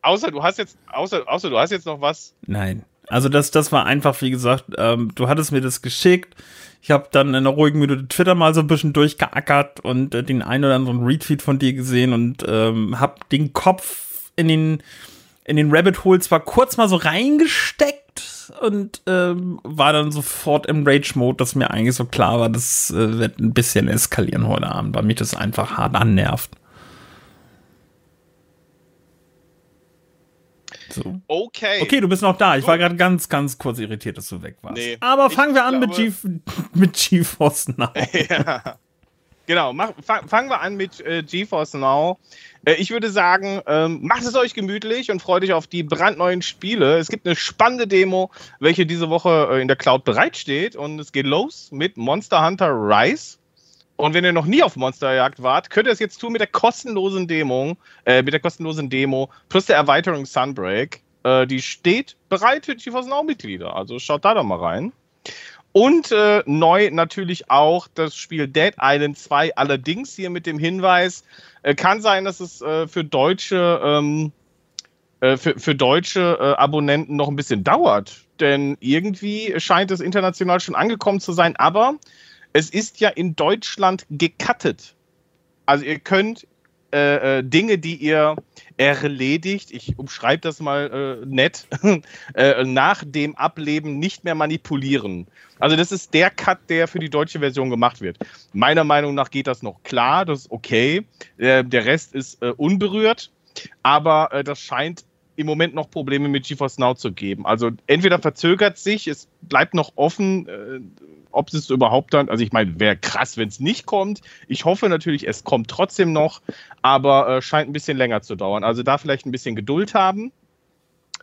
Außer du hast jetzt, außer, außer du hast jetzt noch was. Nein. Also das, das war einfach, wie gesagt, ähm, du hattest mir das geschickt. Ich habe dann in einer ruhigen Minute Twitter mal so ein bisschen durchgeackert und äh, den einen oder anderen Retweet von dir gesehen und ähm, habe den Kopf in den in den Rabbit Hole zwar kurz mal so reingesteckt und ähm, war dann sofort im Rage-Mode, dass mir eigentlich so klar war, das äh, wird ein bisschen eskalieren heute Abend, weil mich das einfach hart annervt. So. Okay. Okay, du bist noch da. Ich war gerade ganz, ganz kurz irritiert, dass du weg warst. Nee. Aber fangen wir an mit, G [laughs] mit GeForce Now. [laughs] ja. Genau, mach, fang, fangen wir an mit äh, GeForce Now. Äh, ich würde sagen, ähm, macht es euch gemütlich und freut euch auf die brandneuen Spiele. Es gibt eine spannende Demo, welche diese Woche äh, in der Cloud bereitsteht. Und es geht los mit Monster Hunter Rise. Und wenn ihr noch nie auf Monsterjagd wart, könnt ihr es jetzt tun mit der kostenlosen Demo, äh, mit der kostenlosen Demo plus der Erweiterung Sunbreak. Äh, die steht bereit für GeForce Now-Mitglieder. Also schaut da doch mal rein. Und äh, neu natürlich auch das Spiel Dead Island 2, allerdings hier mit dem Hinweis, äh, kann sein, dass es äh, für deutsche, ähm, äh, für, für deutsche äh, Abonnenten noch ein bisschen dauert. Denn irgendwie scheint es international schon angekommen zu sein, aber es ist ja in Deutschland gecuttet. Also ihr könnt äh, Dinge, die ihr erledigt, ich umschreibe das mal äh, nett, [laughs] äh, nach dem Ableben nicht mehr manipulieren. Also das ist der Cut, der für die deutsche Version gemacht wird. Meiner Meinung nach geht das noch klar, das ist okay. Äh, der Rest ist äh, unberührt, aber äh, das scheint im Moment noch Probleme mit GeForce Now zu geben. Also entweder verzögert sich, es bleibt noch offen, äh, ob es überhaupt dann, also ich meine, wäre krass, wenn es nicht kommt. Ich hoffe natürlich, es kommt trotzdem noch, aber äh, scheint ein bisschen länger zu dauern. Also da vielleicht ein bisschen Geduld haben.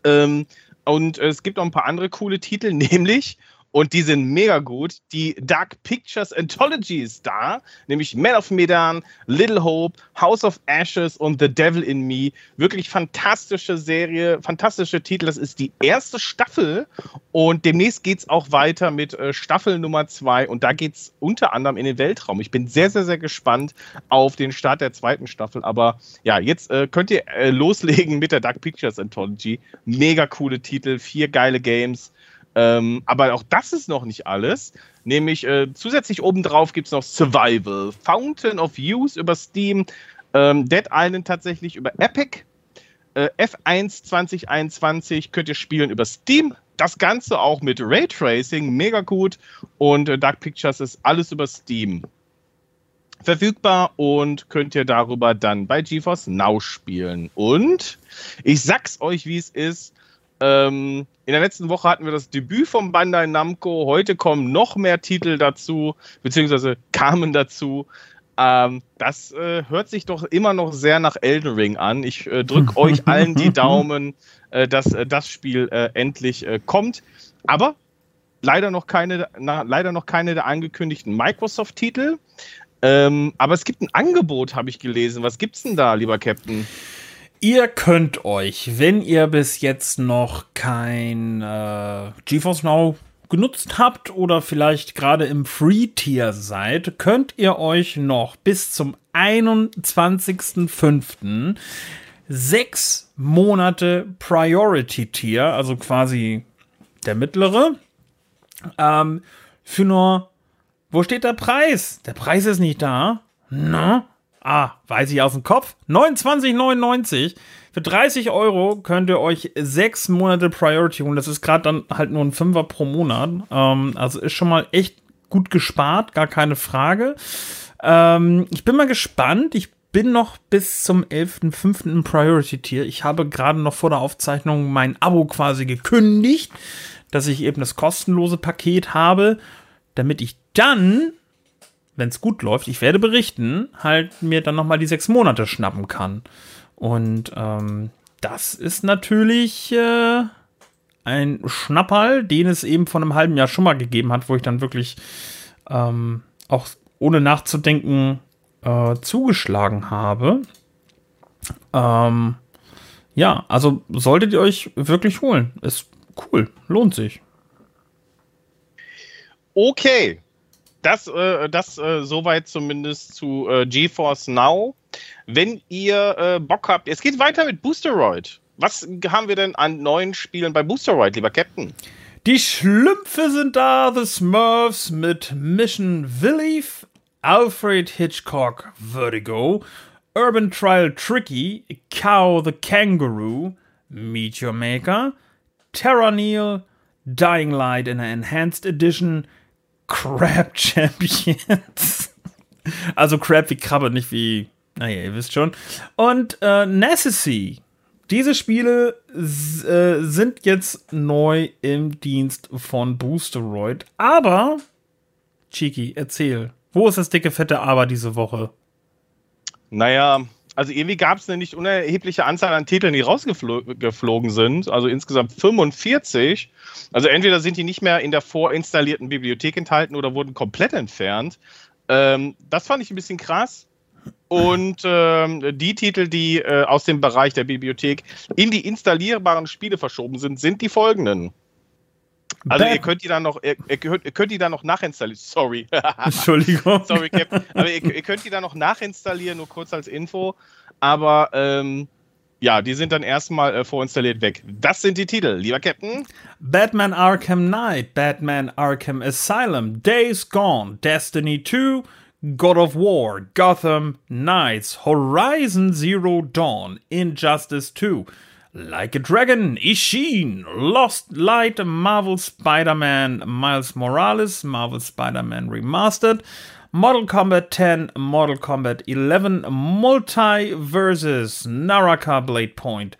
Ähm, und es gibt noch ein paar andere coole Titel, [laughs] nämlich, und die sind mega gut, die Dark Pictures Anthology ist da, nämlich Man of Medan, Little Hope, House of Ashes und The Devil in Me. Wirklich fantastische Serie, fantastische Titel. Das ist die erste Staffel und demnächst geht es auch weiter mit äh, Staffel Nummer zwei und da geht es unter anderem in den Weltraum. Ich bin sehr, sehr, sehr gespannt auf den Start der zweiten Staffel. Aber ja, jetzt äh, könnt ihr äh, loslegen mit der Dark Pictures Anthology. Mega coole Titel, vier geile Games. Ähm, aber auch das ist noch nicht alles. Nämlich äh, zusätzlich obendrauf gibt es noch Survival, Fountain of Youth über Steam, ähm, Dead Island tatsächlich über Epic, äh, F1 2021 könnt ihr spielen über Steam. Das Ganze auch mit Raytracing, mega gut. Und äh, Dark Pictures ist alles über Steam verfügbar und könnt ihr darüber dann bei GeForce Now spielen. Und ich sag's euch, wie es ist. Ähm, in der letzten Woche hatten wir das Debüt von Bandai Namco. Heute kommen noch mehr Titel dazu, beziehungsweise kamen dazu. Ähm, das äh, hört sich doch immer noch sehr nach Elden Ring an. Ich äh, drücke [laughs] euch allen die Daumen, äh, dass äh, das Spiel äh, endlich äh, kommt. Aber leider noch keine, na, leider noch keine der angekündigten Microsoft-Titel. Ähm, aber es gibt ein Angebot, habe ich gelesen. Was gibt's denn da, lieber Captain? Ihr könnt euch, wenn ihr bis jetzt noch kein äh, GeForce Now genutzt habt oder vielleicht gerade im Free-Tier seid, könnt ihr euch noch bis zum 21.05. sechs Monate Priority-Tier, also quasi der mittlere, ähm, für nur, wo steht der Preis? Der Preis ist nicht da. Na? Ah, weiß ich aus dem Kopf. 29,99. Für 30 Euro könnt ihr euch sechs Monate Priority holen. Das ist gerade dann halt nur ein Fünfer pro Monat. Ähm, also ist schon mal echt gut gespart, gar keine Frage. Ähm, ich bin mal gespannt. Ich bin noch bis zum 11.05. im Priority-Tier. Ich habe gerade noch vor der Aufzeichnung mein Abo quasi gekündigt, dass ich eben das kostenlose Paket habe, damit ich dann wenn es gut läuft, ich werde berichten, halt mir dann nochmal die sechs Monate schnappen kann. Und ähm, das ist natürlich äh, ein Schnapperl, den es eben vor einem halben Jahr schon mal gegeben hat, wo ich dann wirklich ähm, auch ohne nachzudenken äh, zugeschlagen habe. Ähm, ja, also solltet ihr euch wirklich holen. Ist cool, lohnt sich. Okay, das, äh, das äh, soweit zumindest zu äh, GeForce Now. Wenn ihr äh, Bock habt, es geht weiter mit Boosteroid. Was haben wir denn an neuen Spielen bei Boosteroid, lieber Captain? Die Schlümpfe sind da, The Smurfs mit Mission Belief, Alfred Hitchcock Vertigo, Urban Trial Tricky, Cow the Kangaroo, Meteor Maker, Terra Neil, Dying Light in an Enhanced Edition, Crab Champions. also Crab wie Krabbe, nicht wie, naja, ihr wisst schon. Und äh, Necessity. Diese Spiele äh, sind jetzt neu im Dienst von Boosteroid. Aber, Chiki, erzähl. Wo ist das dicke, fette Aber diese Woche? Naja, also irgendwie gab es eine nicht unerhebliche Anzahl an Titeln, die rausgeflogen sind. Also insgesamt 45. Also entweder sind die nicht mehr in der vorinstallierten Bibliothek enthalten oder wurden komplett entfernt. Ähm, das fand ich ein bisschen krass. Und ähm, die Titel, die äh, aus dem Bereich der Bibliothek in die installierbaren Spiele verschoben sind, sind die folgenden. Also ihr könnt die dann noch, ihr, ihr, könnt, ihr könnt die dann noch nachinstallieren. [laughs] Sorry. Entschuldigung. Sorry, Cap. Aber ihr, ihr, könnt die dann noch nachinstallieren, nur kurz als Info. Aber ähm, ja, die sind dann erstmal äh, vorinstalliert weg. Das sind die Titel, lieber Captain. Batman Arkham Knight, Batman Arkham Asylum, Days Gone, Destiny 2, God of War, Gotham Knights, Horizon Zero Dawn, Injustice 2, Like a Dragon, Ishin, Lost Light, Marvel Spider-Man, Miles Morales, Marvel Spider-Man Remastered, Model Combat 10, Model Combat 11, Multiverses, Naraka Blade Point,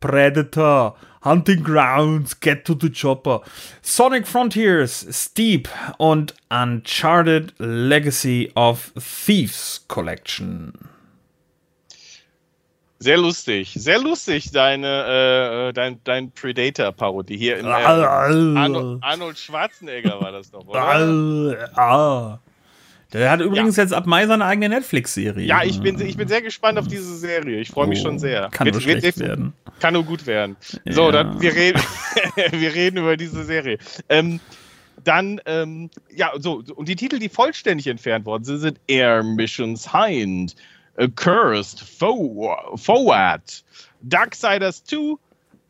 Predator, Hunting Grounds, Get to the Chopper, Sonic Frontiers, Steep und Uncharted Legacy of Thieves Collection. Sehr lustig, sehr lustig, deine, äh, dein, dein Predator-Parodie hier in äh, Arnold, Arnold, Schwarzenegger war das doch, oder? Der hat übrigens ja. jetzt ab Mai seine eigene Netflix-Serie. Ja, ich bin, ich bin sehr gespannt auf diese Serie. Ich freue mich oh, schon sehr. Kann wird, nur schlecht wird, werden. Kann nur gut werden. Ja. So, dann wir reden, [laughs] wir reden über diese Serie. Ähm, dann, ähm, ja, so, und die Titel, die vollständig entfernt worden sind, sind Air Missions Hind, Cursed, Forward, Darksiders 2,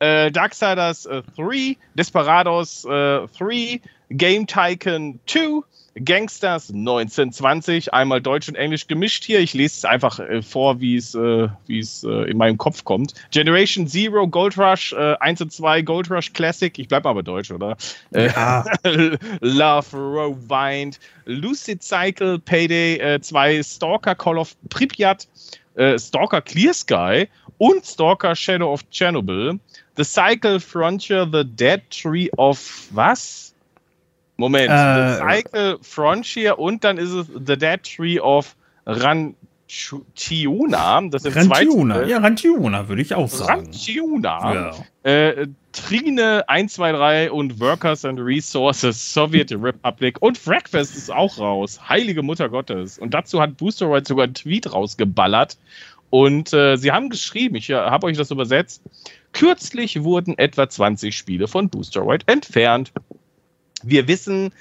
äh, Darksiders äh, 3, Desperados äh, 3, Game Tycoon 2, Gangsters 1920, einmal Deutsch und Englisch gemischt hier. Ich lese es einfach äh, vor, wie es, äh, äh, in meinem Kopf kommt. Generation Zero, Gold Rush, äh, 1 und 2, Gold Rush Classic. Ich bleibe aber Deutsch, oder? Äh, ja. [laughs] Love, Rewind, Lucid Cycle, Payday 2, äh, Stalker, Call of Pripyat, äh, Stalker Clear Sky und Stalker Shadow of Chernobyl. The Cycle Frontier, The Dead Tree of was? Moment, Äh, The Cycle Frontier und dann ist es The Dead Tree of Rantiuna. Das Rantiuna, Titel. ja, Rantiuna würde ich auch sagen. Rantiuna. Ja. Äh, Trine 123 und Workers and Resources, Soviet Republic und Breakfast ist auch raus. Heilige Mutter Gottes. Und dazu hat Boosteroid sogar einen Tweet rausgeballert. Und äh, sie haben geschrieben, ich äh, habe euch das übersetzt, kürzlich wurden etwa 20 Spiele von Boosteroid entfernt. Wir wissen,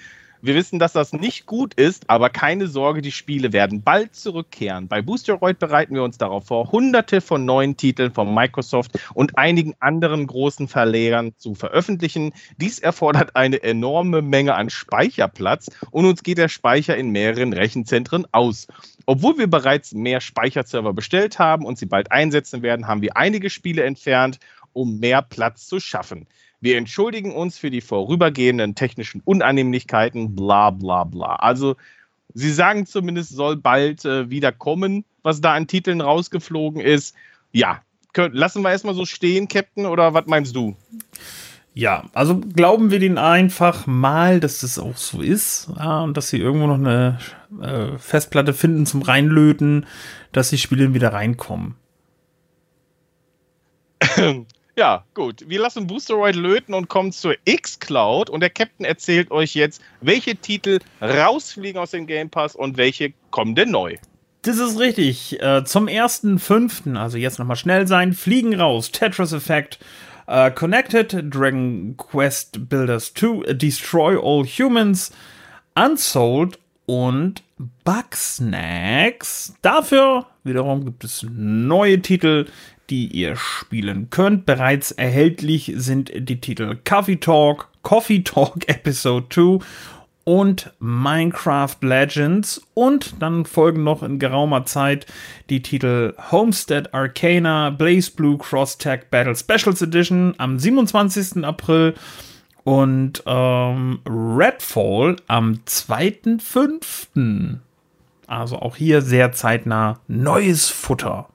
wir wissen, dass das nicht gut ist, aber keine Sorge, die Spiele werden bald zurückkehren. Bei Boosteroid bereiten wir uns darauf vor, hunderte von neuen Titeln von Microsoft und einigen anderen großen Verlegern zu veröffentlichen. Dies erfordert eine enorme Menge an Speicherplatz und uns geht der Speicher in mehreren Rechenzentren aus. Obwohl wir bereits mehr Speicherserver bestellt haben und sie bald einsetzen werden, haben wir einige Spiele entfernt, um mehr Platz zu schaffen. Wir entschuldigen uns für die vorübergehenden technischen Unannehmlichkeiten, bla bla bla. Also, sie sagen zumindest, soll bald äh, wieder kommen, was da an Titeln rausgeflogen ist. Ja, könnt, lassen wir erstmal so stehen, Captain, oder was meinst du? Ja, also glauben wir denen einfach mal, dass das auch so ist ja, und dass sie irgendwo noch eine äh, Festplatte finden zum Reinlöten, dass die Spiele wieder reinkommen. [clears throat] Ja, gut. Wir lassen Boosteroid löten und kommen zur X-Cloud und der Captain erzählt euch jetzt, welche Titel rausfliegen aus dem Game Pass und welche kommen denn neu. Das ist richtig. Äh, zum 1.5., also jetzt nochmal schnell sein, fliegen raus Tetris Effect, äh, Connected, Dragon Quest Builders 2, Destroy All Humans, Unsold und Bugsnacks. Dafür wiederum gibt es neue Titel, die ihr spielen könnt. Bereits erhältlich sind die Titel Coffee Talk, Coffee Talk [laughs] Episode 2 und Minecraft Legends. Und dann folgen noch in geraumer Zeit die Titel Homestead Arcana, Blaze Blue Cross Tag Battle Specials Edition am 27. April und ähm, Redfall am 2.5. Also auch hier sehr zeitnah neues Futter.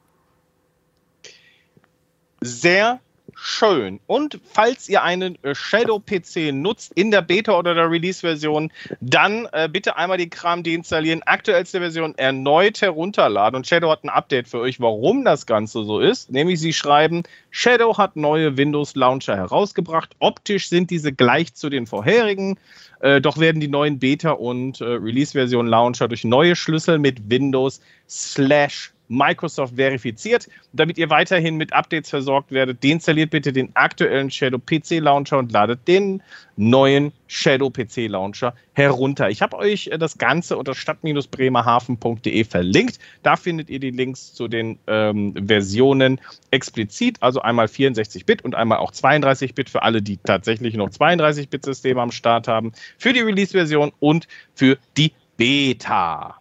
Sehr schön. Und falls ihr einen äh, Shadow-PC nutzt in der Beta oder der Release-Version, dann äh, bitte einmal den Kram deinstallieren, aktuellste Version erneut herunterladen. Und Shadow hat ein Update für euch, warum das Ganze so ist. Nämlich sie schreiben, Shadow hat neue Windows-Launcher herausgebracht. Optisch sind diese gleich zu den vorherigen. Äh, doch werden die neuen Beta- und äh, Release-Version-Launcher durch neue Schlüssel mit Windows slash Microsoft verifiziert. Damit ihr weiterhin mit Updates versorgt werdet, deinstalliert bitte den aktuellen Shadow PC Launcher und ladet den neuen Shadow PC Launcher herunter. Ich habe euch äh, das Ganze unter stadt-bremerhaven.de verlinkt. Da findet ihr die Links zu den ähm, Versionen explizit, also einmal 64-Bit und einmal auch 32-Bit für alle, die tatsächlich noch 32-Bit-Systeme am Start haben, für die Release-Version und für die Beta.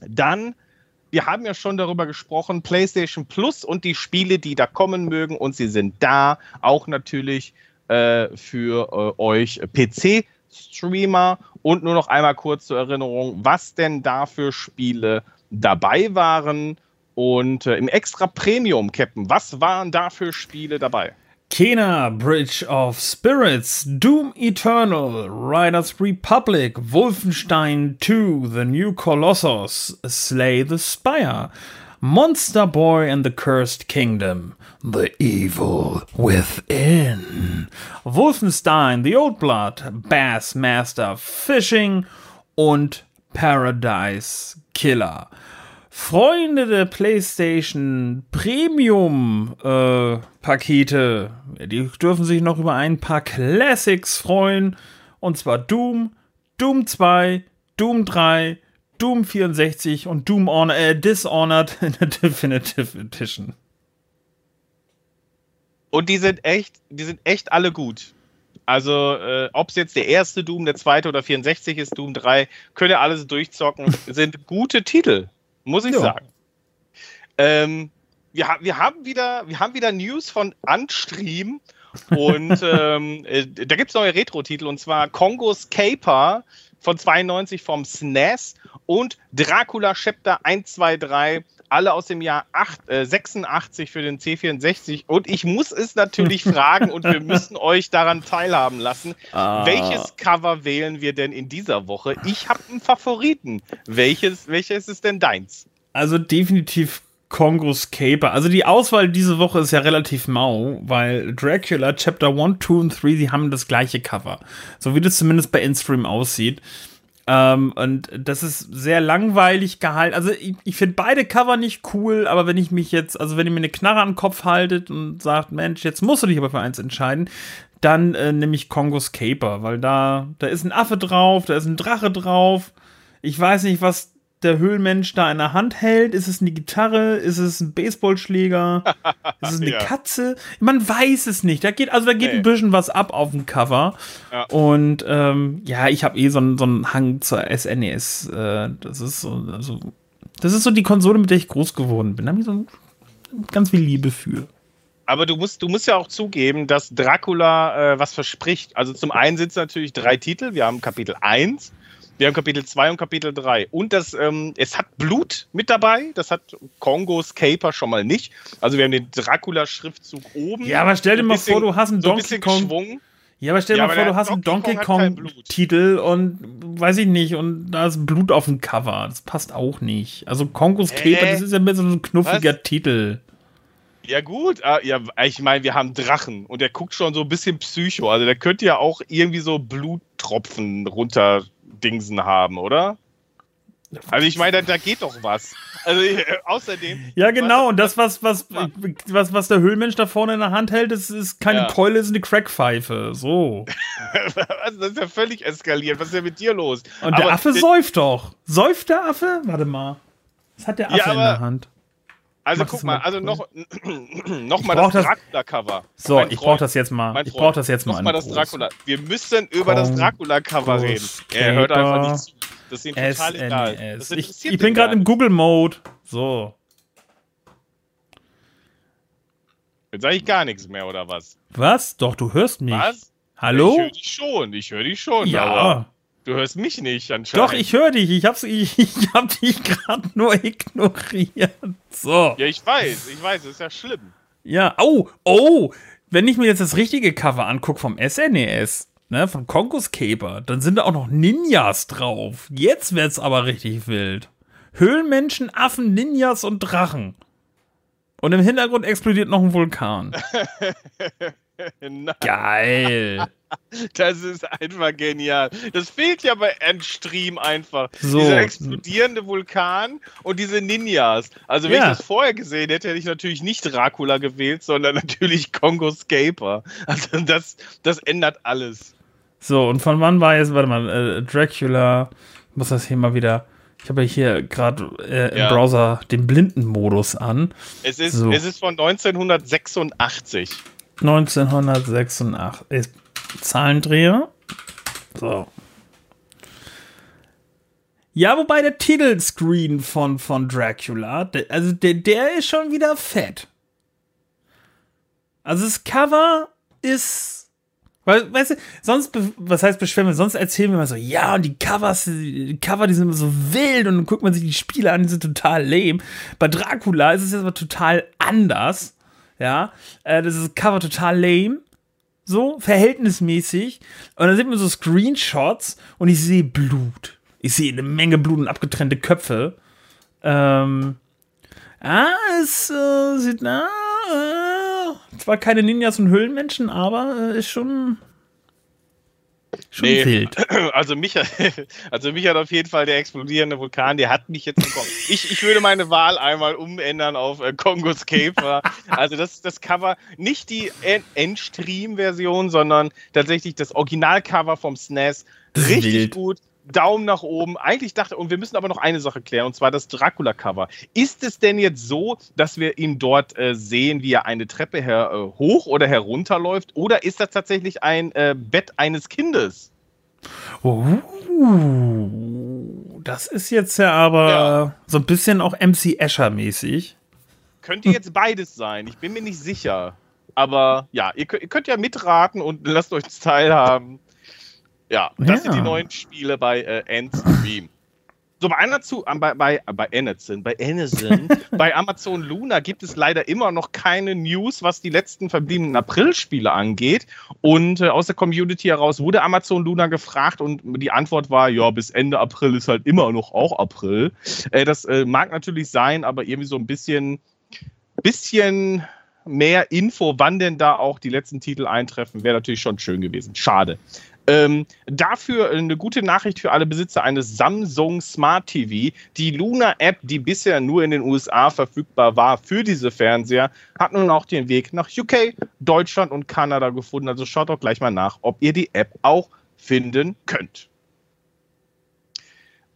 Dann wir haben ja schon darüber gesprochen, PlayStation Plus und die Spiele, die da kommen mögen. Und sie sind da auch natürlich äh, für äh, euch PC-Streamer. Und nur noch einmal kurz zur Erinnerung, was denn da für Spiele dabei waren. Und äh, im extra Premium, Captain, was waren da für Spiele dabei? Kena, Bridge of Spirits, Doom Eternal, Riders Republic, Wolfenstein 2, The New Colossus, Slay the Spire, Monster Boy and the Cursed Kingdom, The Evil Within, Wolfenstein, The Old Blood, Bass Master Fishing und Paradise Killer. Freunde der PlayStation Premium äh, Pakete, die dürfen sich noch über ein paar Classics freuen. Und zwar Doom, Doom 2, Doom 3, Doom 64 und Doom Honor, äh, Dishonored in der Definitive Edition. Und die sind echt, die sind echt alle gut. Also, äh, ob es jetzt der erste Doom, der zweite oder 64 ist, Doom 3, könnt ihr alles durchzocken, [laughs] sind gute Titel, muss ich Ja. sagen. Ähm, wir, wir, haben wieder, wir haben wieder News von Unstream und [laughs] ähm, äh, da gibt es neue Retro-Titel und zwar Kongos Caper von 92 vom SNES und Dracula Chapter 1, 2, 3 alle aus dem Jahr 8, äh, 86 für den C64. Und ich muss es natürlich [laughs] fragen und wir müssen euch daran teilhaben lassen. Ah. Welches Cover wählen wir denn in dieser Woche? Ich habe einen Favoriten. Welches, welches ist denn deins? Also definitiv Kongos Caper. Also die Auswahl diese Woche ist ja relativ mau, weil Dracula Chapter 1, 2 und 3, die haben das gleiche Cover. So wie das zumindest bei InStream aussieht. Ähm, und das ist sehr langweilig gehalten. Also ich, ich finde beide Cover nicht cool, aber wenn ich mich jetzt, also wenn ihr mir eine Knarre an den Kopf haltet und sagt, Mensch, jetzt musst du dich aber für eins entscheiden, dann äh, nehme ich Kongos Caper, weil da, da ist ein Affe drauf, da ist ein Drache drauf. Ich weiß nicht, was der Höhlenmensch da in der Hand hält? Ist es eine Gitarre? Ist es ein Baseballschläger? [laughs] ist es eine ja. Katze? Man weiß es nicht. Da geht, also da geht nee. ein bisschen was ab auf dem Cover. Ja. Und ähm, ja, ich habe eh so, so einen Hang zur SNES. Äh, das ist so, also, das ist so die Konsole, mit der ich groß geworden bin. Da habe ich so ganz viel Liebe für. Aber du musst, du musst ja auch zugeben, dass Dracula äh, was verspricht. Also zum einen sind es natürlich drei Titel. Wir haben Kapitel 1, wir haben Kapitel 2 und Kapitel 3. Und das, ähm, es hat Blut mit dabei. Das hat Kongos Caper schon mal nicht. Also wir haben den Dracula-Schriftzug oben. Ja, aber stell dir mal bisschen, vor, du hast einen so Donkey Kong. Geschwungen. Ja, aber stell dir ja, mal vor, du hast einen Donkey Kong-Titel und weiß ich nicht, und da ist Blut auf dem Cover. Das passt auch nicht. Also Kongos äh? Caper, das ist ja mehr so ein knuffiger Was? Titel. Ja, gut, ah, ja, ich meine, wir haben Drachen und der guckt schon so ein bisschen psycho. Also der könnte ja auch irgendwie so Bluttropfen runter Dingsen haben, oder? Also ich meine, da, da, geht doch was. Also äh, außerdem. Ja, genau. Und das, was, was, was, was der Höhlmensch da vorne in der Hand hält, das ist keine ja. Keule, ist eine Crackpfeife. So. [laughs] also das ist ja völlig eskaliert. Was ist denn mit dir los? Und aber der Affe säuft doch. Säuft der Affe? Warte mal. Was hat der Affe ja, in der Hand? Also guck mal, also noch, [clears throat] noch mal das Dracula-Cover. So, ich brauche das jetzt mal. Ich brauche das jetzt mal. Noch mal das Dracula. Wir müssen über das Dracula-Cover reden. Er hört einfach nicht zu. Das ist ihm total egal. Ich, ich bin gerade im Google-Mode. So. Jetzt sage ich gar nichts mehr, oder was? Was? Doch, du hörst mich. Was? Hallo? Ich höre dich schon, ich höre dich schon. Ja. Du hörst mich nicht anscheinend. Doch, ich höre dich. Ich, hab's, ich, [laughs] ich hab dich gerade nur ignoriert. So. Ja, ich weiß. Ich weiß. Das ist ja schlimm. Ja. Oh, oh. Wenn ich mir jetzt das richtige Cover angucke vom SNES, e ne, von Konkos Caper, dann sind da auch noch Ninjas drauf. Jetzt wird's aber richtig wild. Höhlenmenschen, Affen, Ninjas und Drachen. Und im Hintergrund explodiert noch ein Vulkan. [laughs] Geil. [laughs] Das ist einfach genial. Das fehlt ja bei Endstream einfach. So. Dieser explodierende Vulkan und diese Ninjas. Also, wenn ja. ich das vorher gesehen hätte, hätte ich natürlich nicht Dracula gewählt, sondern [laughs] natürlich Kongo Scaper. Also, das, das ändert alles. So, und von wann war jetzt, warte mal, äh, Dracula, muss das hier mal wieder. Ich habe ja hier gerade äh, im ja. Browser den Blindenmodus an. Es ist, so. es ist von 1986. 1986. Zahlendreher. So. Ja, wobei der Titelscreen von, von Dracula, der, also der, der ist schon wieder fett. Also das Cover ist. Weil, weißt du, sonst, was heißt beschweren wir, sonst erzählen wir mal so, ja, und die Covers, die Cover, die sind immer so wild und dann guckt man sich die Spiele an, die sind total lame. Bei Dracula ist es jetzt aber total anders. Ja, äh, das ist Cover total lame. So, verhältnismäßig. Und dann sieht man so Screenshots und ich sehe Blut. Ich sehe eine Menge Blut und abgetrennte Köpfe. Ähm, ah, es äh, sieht, na, äh, zwar keine Ninjas und Höhlenmenschen, aber äh, ist schon Schon nee, wild. [clears throat] Also mich, [laughs] also mich hat auf jeden Fall der explodierende Vulkan, der hat mich jetzt bekommen. ich, ich würde meine Wahl einmal umändern auf äh, Kongos Käfer. Also das das Cover, nicht die Endstream-Version, sondern tatsächlich das Originalcover vom SNES. Richtig wild. gut. Daumen nach oben. Eigentlich dachte, und wir müssen aber noch eine Sache klären, und zwar das Dracula-Cover. Ist es denn jetzt so, dass wir ihn dort äh, sehen, wie er eine Treppe her, äh, hoch oder herunterläuft, oder ist das tatsächlich ein äh, Bett eines Kindes? Oh, das ist jetzt ja aber ja. so ein bisschen auch MC Escher-mäßig. Könnte jetzt beides sein. Ich bin mir nicht sicher. Aber ja, ihr, ihr könnt ja mitraten und lasst euch teilhaben. Ja, das ja. sind die neuen Spiele bei äh, Endstream. So, bei Amazon, äh, bei, bei, bei Amazon, bei Amazon, [laughs] bei Amazon Luna gibt es leider immer noch keine News, was die letzten verbliebenen April-Spiele angeht. Und äh, aus der Community heraus wurde Amazon Luna gefragt und die Antwort war, ja, bis Ende April ist halt immer noch auch April. Äh, das äh, mag natürlich sein, aber irgendwie so ein bisschen, bisschen mehr Info, wann denn da auch die letzten Titel eintreffen, wäre natürlich schon schön gewesen. Schade. Ähm, dafür eine gute Nachricht für alle Besitzer eines Samsung Smart TV. Die Luna App, die bisher nur in den USA verfügbar war für diese Fernseher, hat nun auch den Weg nach UK, Deutschland und Kanada gefunden. Also schaut doch gleich mal nach, ob ihr die App auch finden könnt.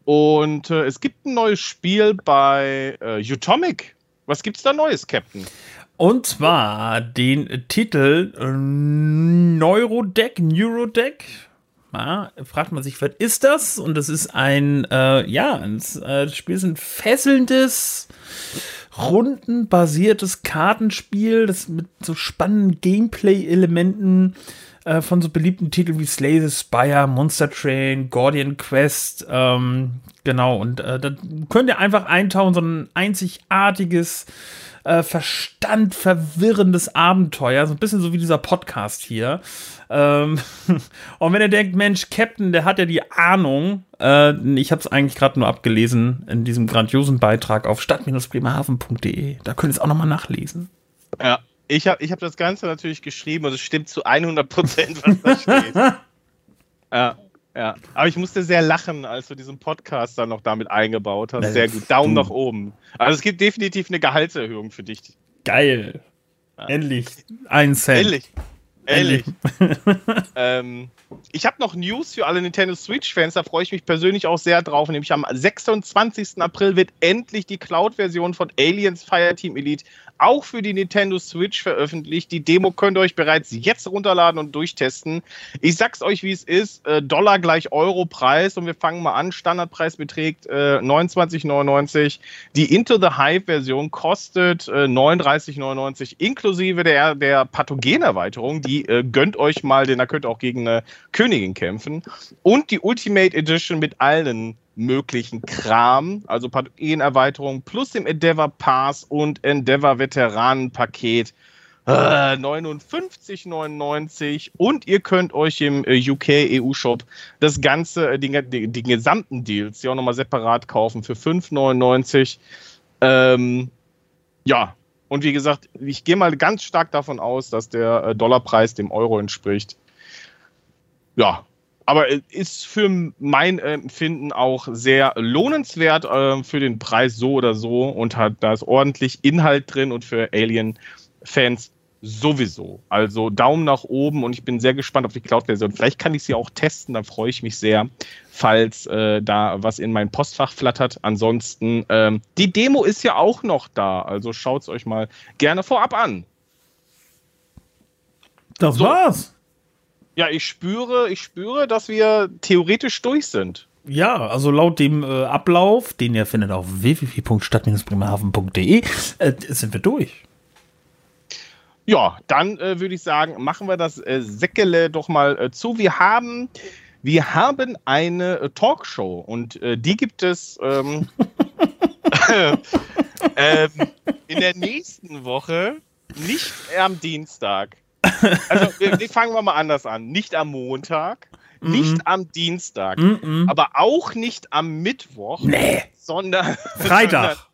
Und äh, es gibt ein neues Spiel bei äh, Utomic. Was gibt's da Neues, Captain? Und zwar den Titel äh, Neurodeck, Neurodeck. Ja, fragt man sich, was ist das? Und das ist ein, äh, ja, äh, das Spiel ist ein fesselndes, rundenbasiertes Kartenspiel, das mit so spannenden Gameplay-Elementen äh, von so beliebten Titeln wie Slay the Spire, Monster Train, Guardian Quest, ähm, genau, und äh, da könnt ihr einfach eintauchen, so ein einzigartiges äh, Verstand verwirrendes Abenteuer, so ein bisschen so wie dieser Podcast hier. Ähm, [laughs] und wenn ihr denkt, Mensch, Captain, der hat ja die Ahnung, äh, ich habe es eigentlich gerade nur abgelesen in diesem grandiosen Beitrag auf stadt-bremerhaven.de. Da könnt ihr es auch nochmal nachlesen. Ja, ich habe ich hab das Ganze natürlich geschrieben und es stimmt zu 100 Prozent, was da steht. [laughs] ja. Ja, aber ich musste sehr lachen, als du diesen Podcast dann noch damit eingebaut hast. Sehr gut. Daumen nach oben. Also es gibt definitiv eine Gehaltserhöhung für dich. Geil. Ja. Endlich. Ein Cent. Endlich. Ehrlich. [laughs] ähm, ich habe noch News für alle Nintendo Switch-Fans, da freue ich mich persönlich auch sehr drauf. Nämlich am 26. April wird endlich die Cloud-Version von Aliens Fireteam Elite auch für die Nintendo Switch veröffentlicht. Die Demo könnt ihr euch bereits jetzt runterladen und durchtesten. Ich sag's euch, wie es ist. Äh, Dollar gleich Euro Preis und wir fangen mal an. Standardpreis beträgt äh, 29,99. Die Into the Hive Version kostet äh, 39,99 inklusive der, der Pathogenerweiterung. Die äh, gönnt euch mal, denn da könnt ihr auch gegen eine Königin kämpfen. Und die Ultimate Edition mit allen möglichen Kram, also Pathogenerweiterung plus dem Endeavor Pass und Endeavor Veteranenpaket. Äh, 59,99 und ihr könnt euch im äh, UK EU Shop das ganze, äh, die, die, die, gesamten Deals ja auch nochmal separat kaufen für 5,99. Ähm, ja, und wie gesagt, ich gehe mal ganz stark davon aus, dass der äh, Dollarpreis dem Euro entspricht. Ja, aber ist für mein Empfinden auch sehr lohnenswert äh, für den Preis so oder so und hat da ist ordentlich Inhalt drin und für Alien-Fans sowieso. Also Daumen nach oben und ich bin sehr gespannt auf die Cloud-Version. Vielleicht kann ich sie auch testen, dann freue ich mich sehr, falls äh, da was in mein Postfach flattert. Ansonsten, ähm, die Demo ist ja auch noch da, also schaut es euch mal gerne vorab an. Das so. war's. Ja, ich spüre, ich spüre, dass wir theoretisch durch sind. Ja, also laut dem äh, Ablauf, den ihr findet auf www.stadt-bremerhaven.de, äh, sind wir durch. Ja, dann äh, würde ich sagen, machen wir das äh, Säckele doch mal äh, zu. Wir haben, wir haben eine äh, Talkshow und äh, die gibt es ähm, [laughs] ähm, in der nächsten Woche, nicht am Dienstag. Also, wir, wir, fangen wir mal anders an. Nicht am Montag, mm -mm. nicht am Dienstag, mm aber auch nicht am Mittwoch, nee. sondern Freitag. Sondern,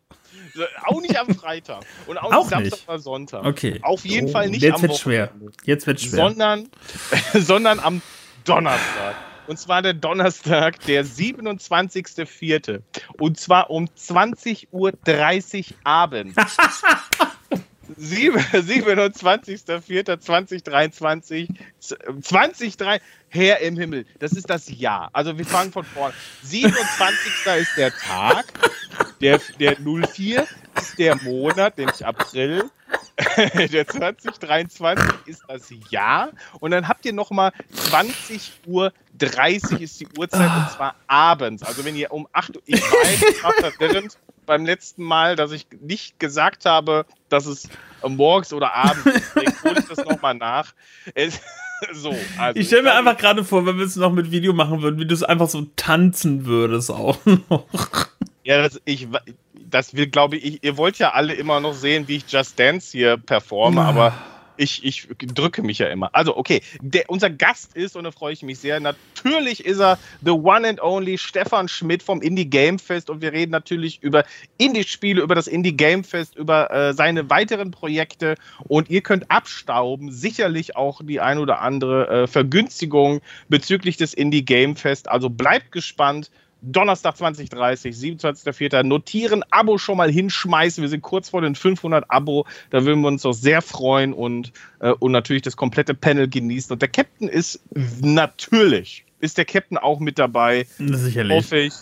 auch nicht am Freitag und auch, auch nicht Samstag oder Sonntag. Okay. Auf jeden oh, Fall nicht jetzt am wird's schwer. Jetzt wird schwer. Sondern, [laughs] sondern am Donnerstag. Und zwar der Donnerstag, der 27.04. Und zwar um 20.30 Uhr abends. [laughs] 27.04.2023, 23, [laughs] Herr im Himmel, das ist das Jahr. Also wir fangen von vorne. 27. ist der Tag, der, der 04 ist der Monat, nämlich April. [laughs] der 2023 ist das Jahr. Und dann habt ihr nochmal 20 Uhr 30 ist die Uhrzeit und zwar abends. Also wenn ihr um 8 Uhr, ich weiß, verwirrend beim letzten Mal, dass ich nicht gesagt habe, dass es morgens oder abends ist. [laughs] Deswegen hole ich das nochmal nach. Es, [laughs] so, also ich stelle mir einfach gerade vor, wenn wir es noch mit Video machen würden, wie du es einfach so tanzen würdest auch noch. Ja, das, ich, das will, glaube ich, ihr wollt ja alle immer noch sehen, wie ich Just Dance hier performe, aber ich, ich drücke mich ja immer. Also, okay, der, unser Gast ist, und da freue ich mich sehr, natürlich ist er the one and only Stefan Schmidt vom Indie Game Fest und wir reden natürlich über Indie-Spiele, über das Indie Game Fest, über äh, seine weiteren Projekte und ihr könnt abstauben, sicherlich auch die ein oder andere äh, Vergünstigung bezüglich des Indie Game Fest. Also bleibt gespannt. Donnerstag 2030, 27.04. Notieren, Abo schon mal hinschmeißen. Wir sind kurz vor den 500 Abo. Da würden wir uns doch sehr freuen und, äh, und natürlich das komplette Panel genießen. Und der Captain ist natürlich, ist der Captain auch mit dabei. Sicherlich. Hoffe ich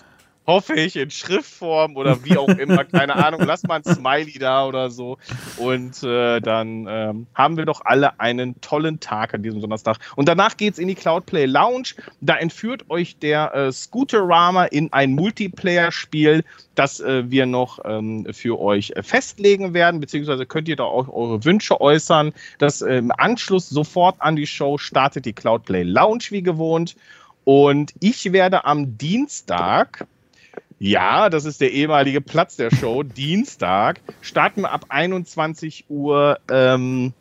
hoffe ich, in Schriftform oder wie auch immer, [laughs] keine Ahnung, lass mal ein Smiley da oder so. Und äh, dann ähm, haben wir doch alle einen tollen Tag an diesem Donnerstag. Und danach geht es in die Cloudplay Lounge. Da entführt euch der äh, Scooterama in ein Multiplayer-Spiel, das äh, wir noch ähm, für euch festlegen werden, beziehungsweise könnt ihr da auch eure Wünsche äußern. Das äh, im Anschluss sofort an die Show startet die Cloudplay Lounge wie gewohnt. Und ich werde am Dienstag ja, das ist der ehemalige Platz der Show. [laughs] Dienstag starten wir ab 21 Uhr ähm,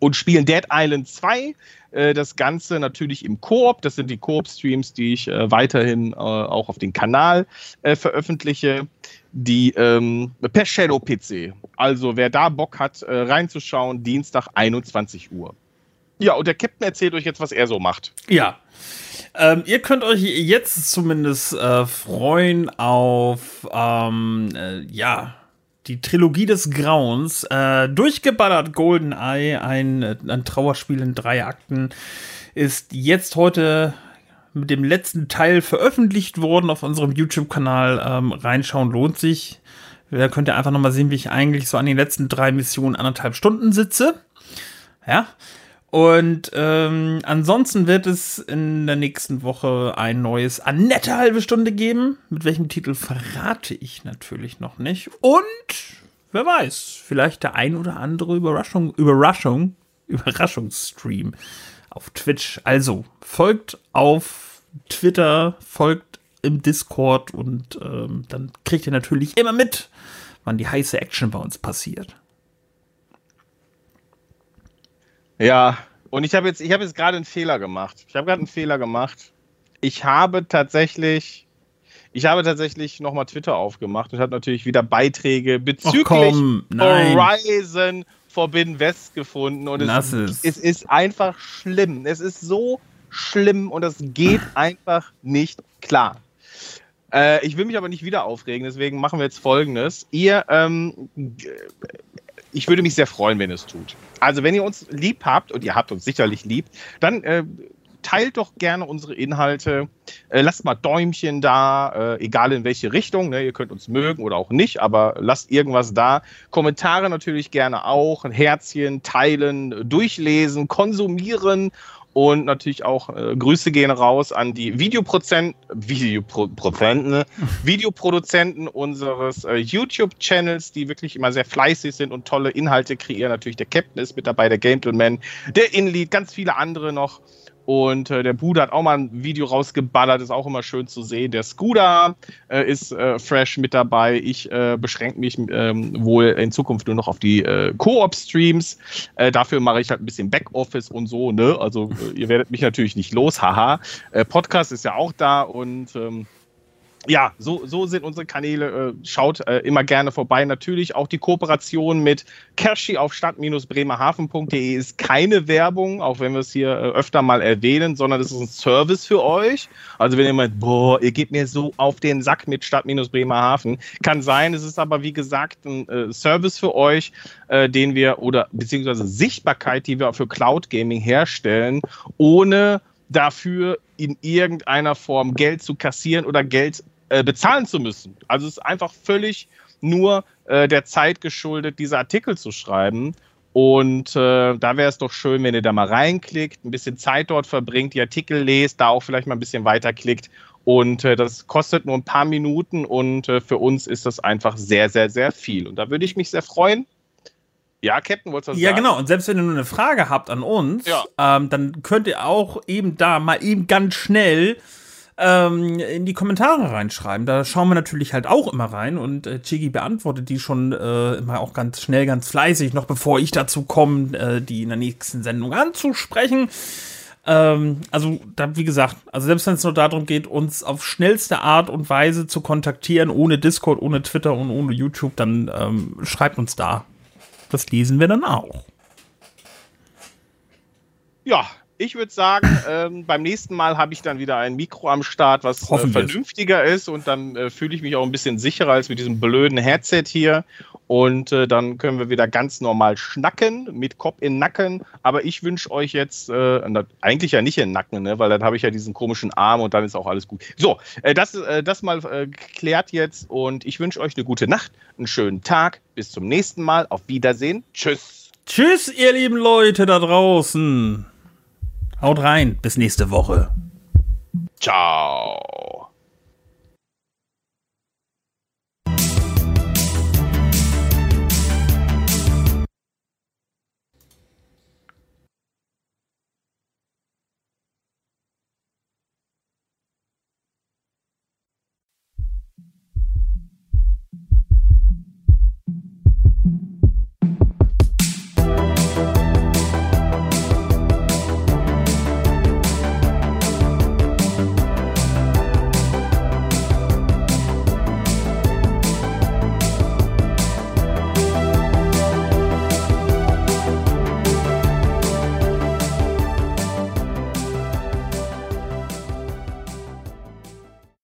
und spielen Dead Island 2. Äh, das Ganze natürlich im Koop. Das sind die Koop-Streams, die ich äh, weiterhin äh, auch auf den Kanal äh, veröffentliche. Die ähm, per Shadow PC. Also wer da Bock hat, äh, reinzuschauen, Dienstag 21 Uhr. Ja, und der Captain erzählt euch jetzt, was er so macht. Ja. Ähm, ihr könnt euch jetzt zumindest äh, freuen auf, ähm, äh, ja, die Trilogie des Grauens. Äh, durchgeballert GoldenEye, ein, ein Trauerspiel in drei Akten, ist jetzt heute mit dem letzten Teil veröffentlicht worden auf unserem YouTube-Kanal. Ähm, reinschauen lohnt sich. Da könnt ihr einfach nochmal sehen, wie ich eigentlich so an den letzten drei Missionen anderthalb Stunden sitze. Ja. Und ähm, ansonsten wird es in der nächsten Woche ein neues Annette halbe Stunde geben. Mit welchem Titel verrate ich natürlich noch nicht. Und wer weiß, vielleicht der ein oder andere Überraschung, Überraschung, [laughs] Überraschungsstream auf Twitch. Also folgt auf Twitter, folgt im Discord und ähm, dann kriegt ihr natürlich immer mit, wann die heiße Action bei uns passiert. Ja, und ich habe jetzt, ich habe jetzt gerade einen Fehler gemacht. Ich habe gerade einen Fehler gemacht. Ich habe tatsächlich, ich habe tatsächlich nochmal Twitter aufgemacht und habe natürlich wieder Beiträge bezüglich komm, Horizon Forbidden West gefunden. Und es, es ist einfach schlimm. Es ist so schlimm und es geht einfach nicht klar. Äh, ich will mich aber nicht wieder aufregen, deswegen machen wir jetzt folgendes. Ihr ähm, ich würde mich sehr freuen, wenn es tut. Also, wenn ihr uns lieb habt, und ihr habt uns sicherlich lieb, dann äh, teilt doch gerne unsere Inhalte. Äh, lasst mal Däumchen da, äh, egal in welche Richtung. Ne? Ihr könnt uns mögen oder auch nicht, aber lasst irgendwas da. Kommentare natürlich gerne auch. Ein Herzchen, teilen, durchlesen, konsumieren und natürlich auch äh, Grüße gehen raus an die Videoprozent, Videoproduzenten, ne? [laughs] Videoproduzenten unseres äh, YouTube-Channels, die wirklich immer sehr fleißig sind und tolle Inhalte kreieren. Natürlich der Captain ist mit dabei, der Gentleman, der Inlead, ganz viele andere noch. Und äh, der Bude hat auch mal ein Video rausgeballert, ist auch immer schön zu sehen. Der Scooter äh, ist äh, fresh mit dabei. Ich äh, beschränke mich ähm, wohl in Zukunft nur noch auf die äh, Koop-Streams. Äh, dafür mache ich halt ein bisschen Backoffice und so. Ne? Also ihr werdet mich natürlich nicht los, haha. Podcast ist ja auch da und ähm, ja, so, so sind unsere Kanäle. Äh, schaut äh, immer gerne vorbei. Natürlich auch die Kooperation mit Kershi auf stadt-bremerhaven.de ist keine Werbung, auch wenn wir es hier äh, öfter mal erwähnen, sondern es ist ein Service für euch. Also wenn ihr meint, boah, ihr geht mir so auf den Sack mit Stadt-Bremerhaven, kann sein. Es ist aber wie gesagt ein Service für euch, den wir oder beziehungsweise Sichtbarkeit, die wir für Cloud Gaming herstellen, ohne dafür in irgendeiner Form Geld zu kassieren oder Geld äh, bezahlen zu müssen. Also es ist einfach völlig nur äh, der Zeit geschuldet, diese Artikel zu schreiben. Und äh, da wäre es doch schön, wenn ihr da mal reinklickt, ein bisschen Zeit dort verbringt, die Artikel lest, da auch vielleicht mal ein bisschen weiterklickt. Und äh, das kostet nur ein paar Minuten und äh, für uns ist das einfach sehr, sehr, sehr viel. Und da würde ich mich sehr freuen. Ja, Captain, wolltest du was Ja, sagen? genau. Und selbst wenn ihr nur eine Frage habt an uns, Ja. ähm, dann könnt ihr auch eben da mal eben ganz schnell ähm, in die Kommentare reinschreiben. Da schauen wir natürlich halt auch immer rein und äh, Chigi beantwortet die schon äh, immer auch ganz schnell, ganz fleißig, noch bevor ich dazu komme, äh, die in der nächsten Sendung anzusprechen. Ähm, also, da, wie gesagt, also selbst wenn es nur darum geht, uns auf schnellste Art und Weise zu kontaktieren, ohne Discord, ohne Twitter und ohne YouTube, dann ähm, schreibt uns da. Das lesen wir dann auch. Ja, ich würde sagen, [laughs] ähm, beim nächsten Mal habe ich dann wieder ein Mikro am Start, was äh, vernünftiger ist und dann äh, fühle ich mich auch ein bisschen sicherer als mit diesem blöden Headset hier. Und äh, dann können wir wieder ganz normal schnacken, mit Kopf in Nacken. Aber ich wünsche euch jetzt, äh, eigentlich ja nicht in den Nacken, ne? weil dann habe ich ja diesen komischen Arm und dann ist auch alles gut. So, äh, das, äh, das mal geklärt jetzt und ich wünsche euch eine gute Nacht, einen schönen Tag. Bis zum nächsten Mal. Auf Wiedersehen. Tschüss. Tschüss, ihr lieben Leute da draußen. Haut rein, bis nächste Woche. Ciao.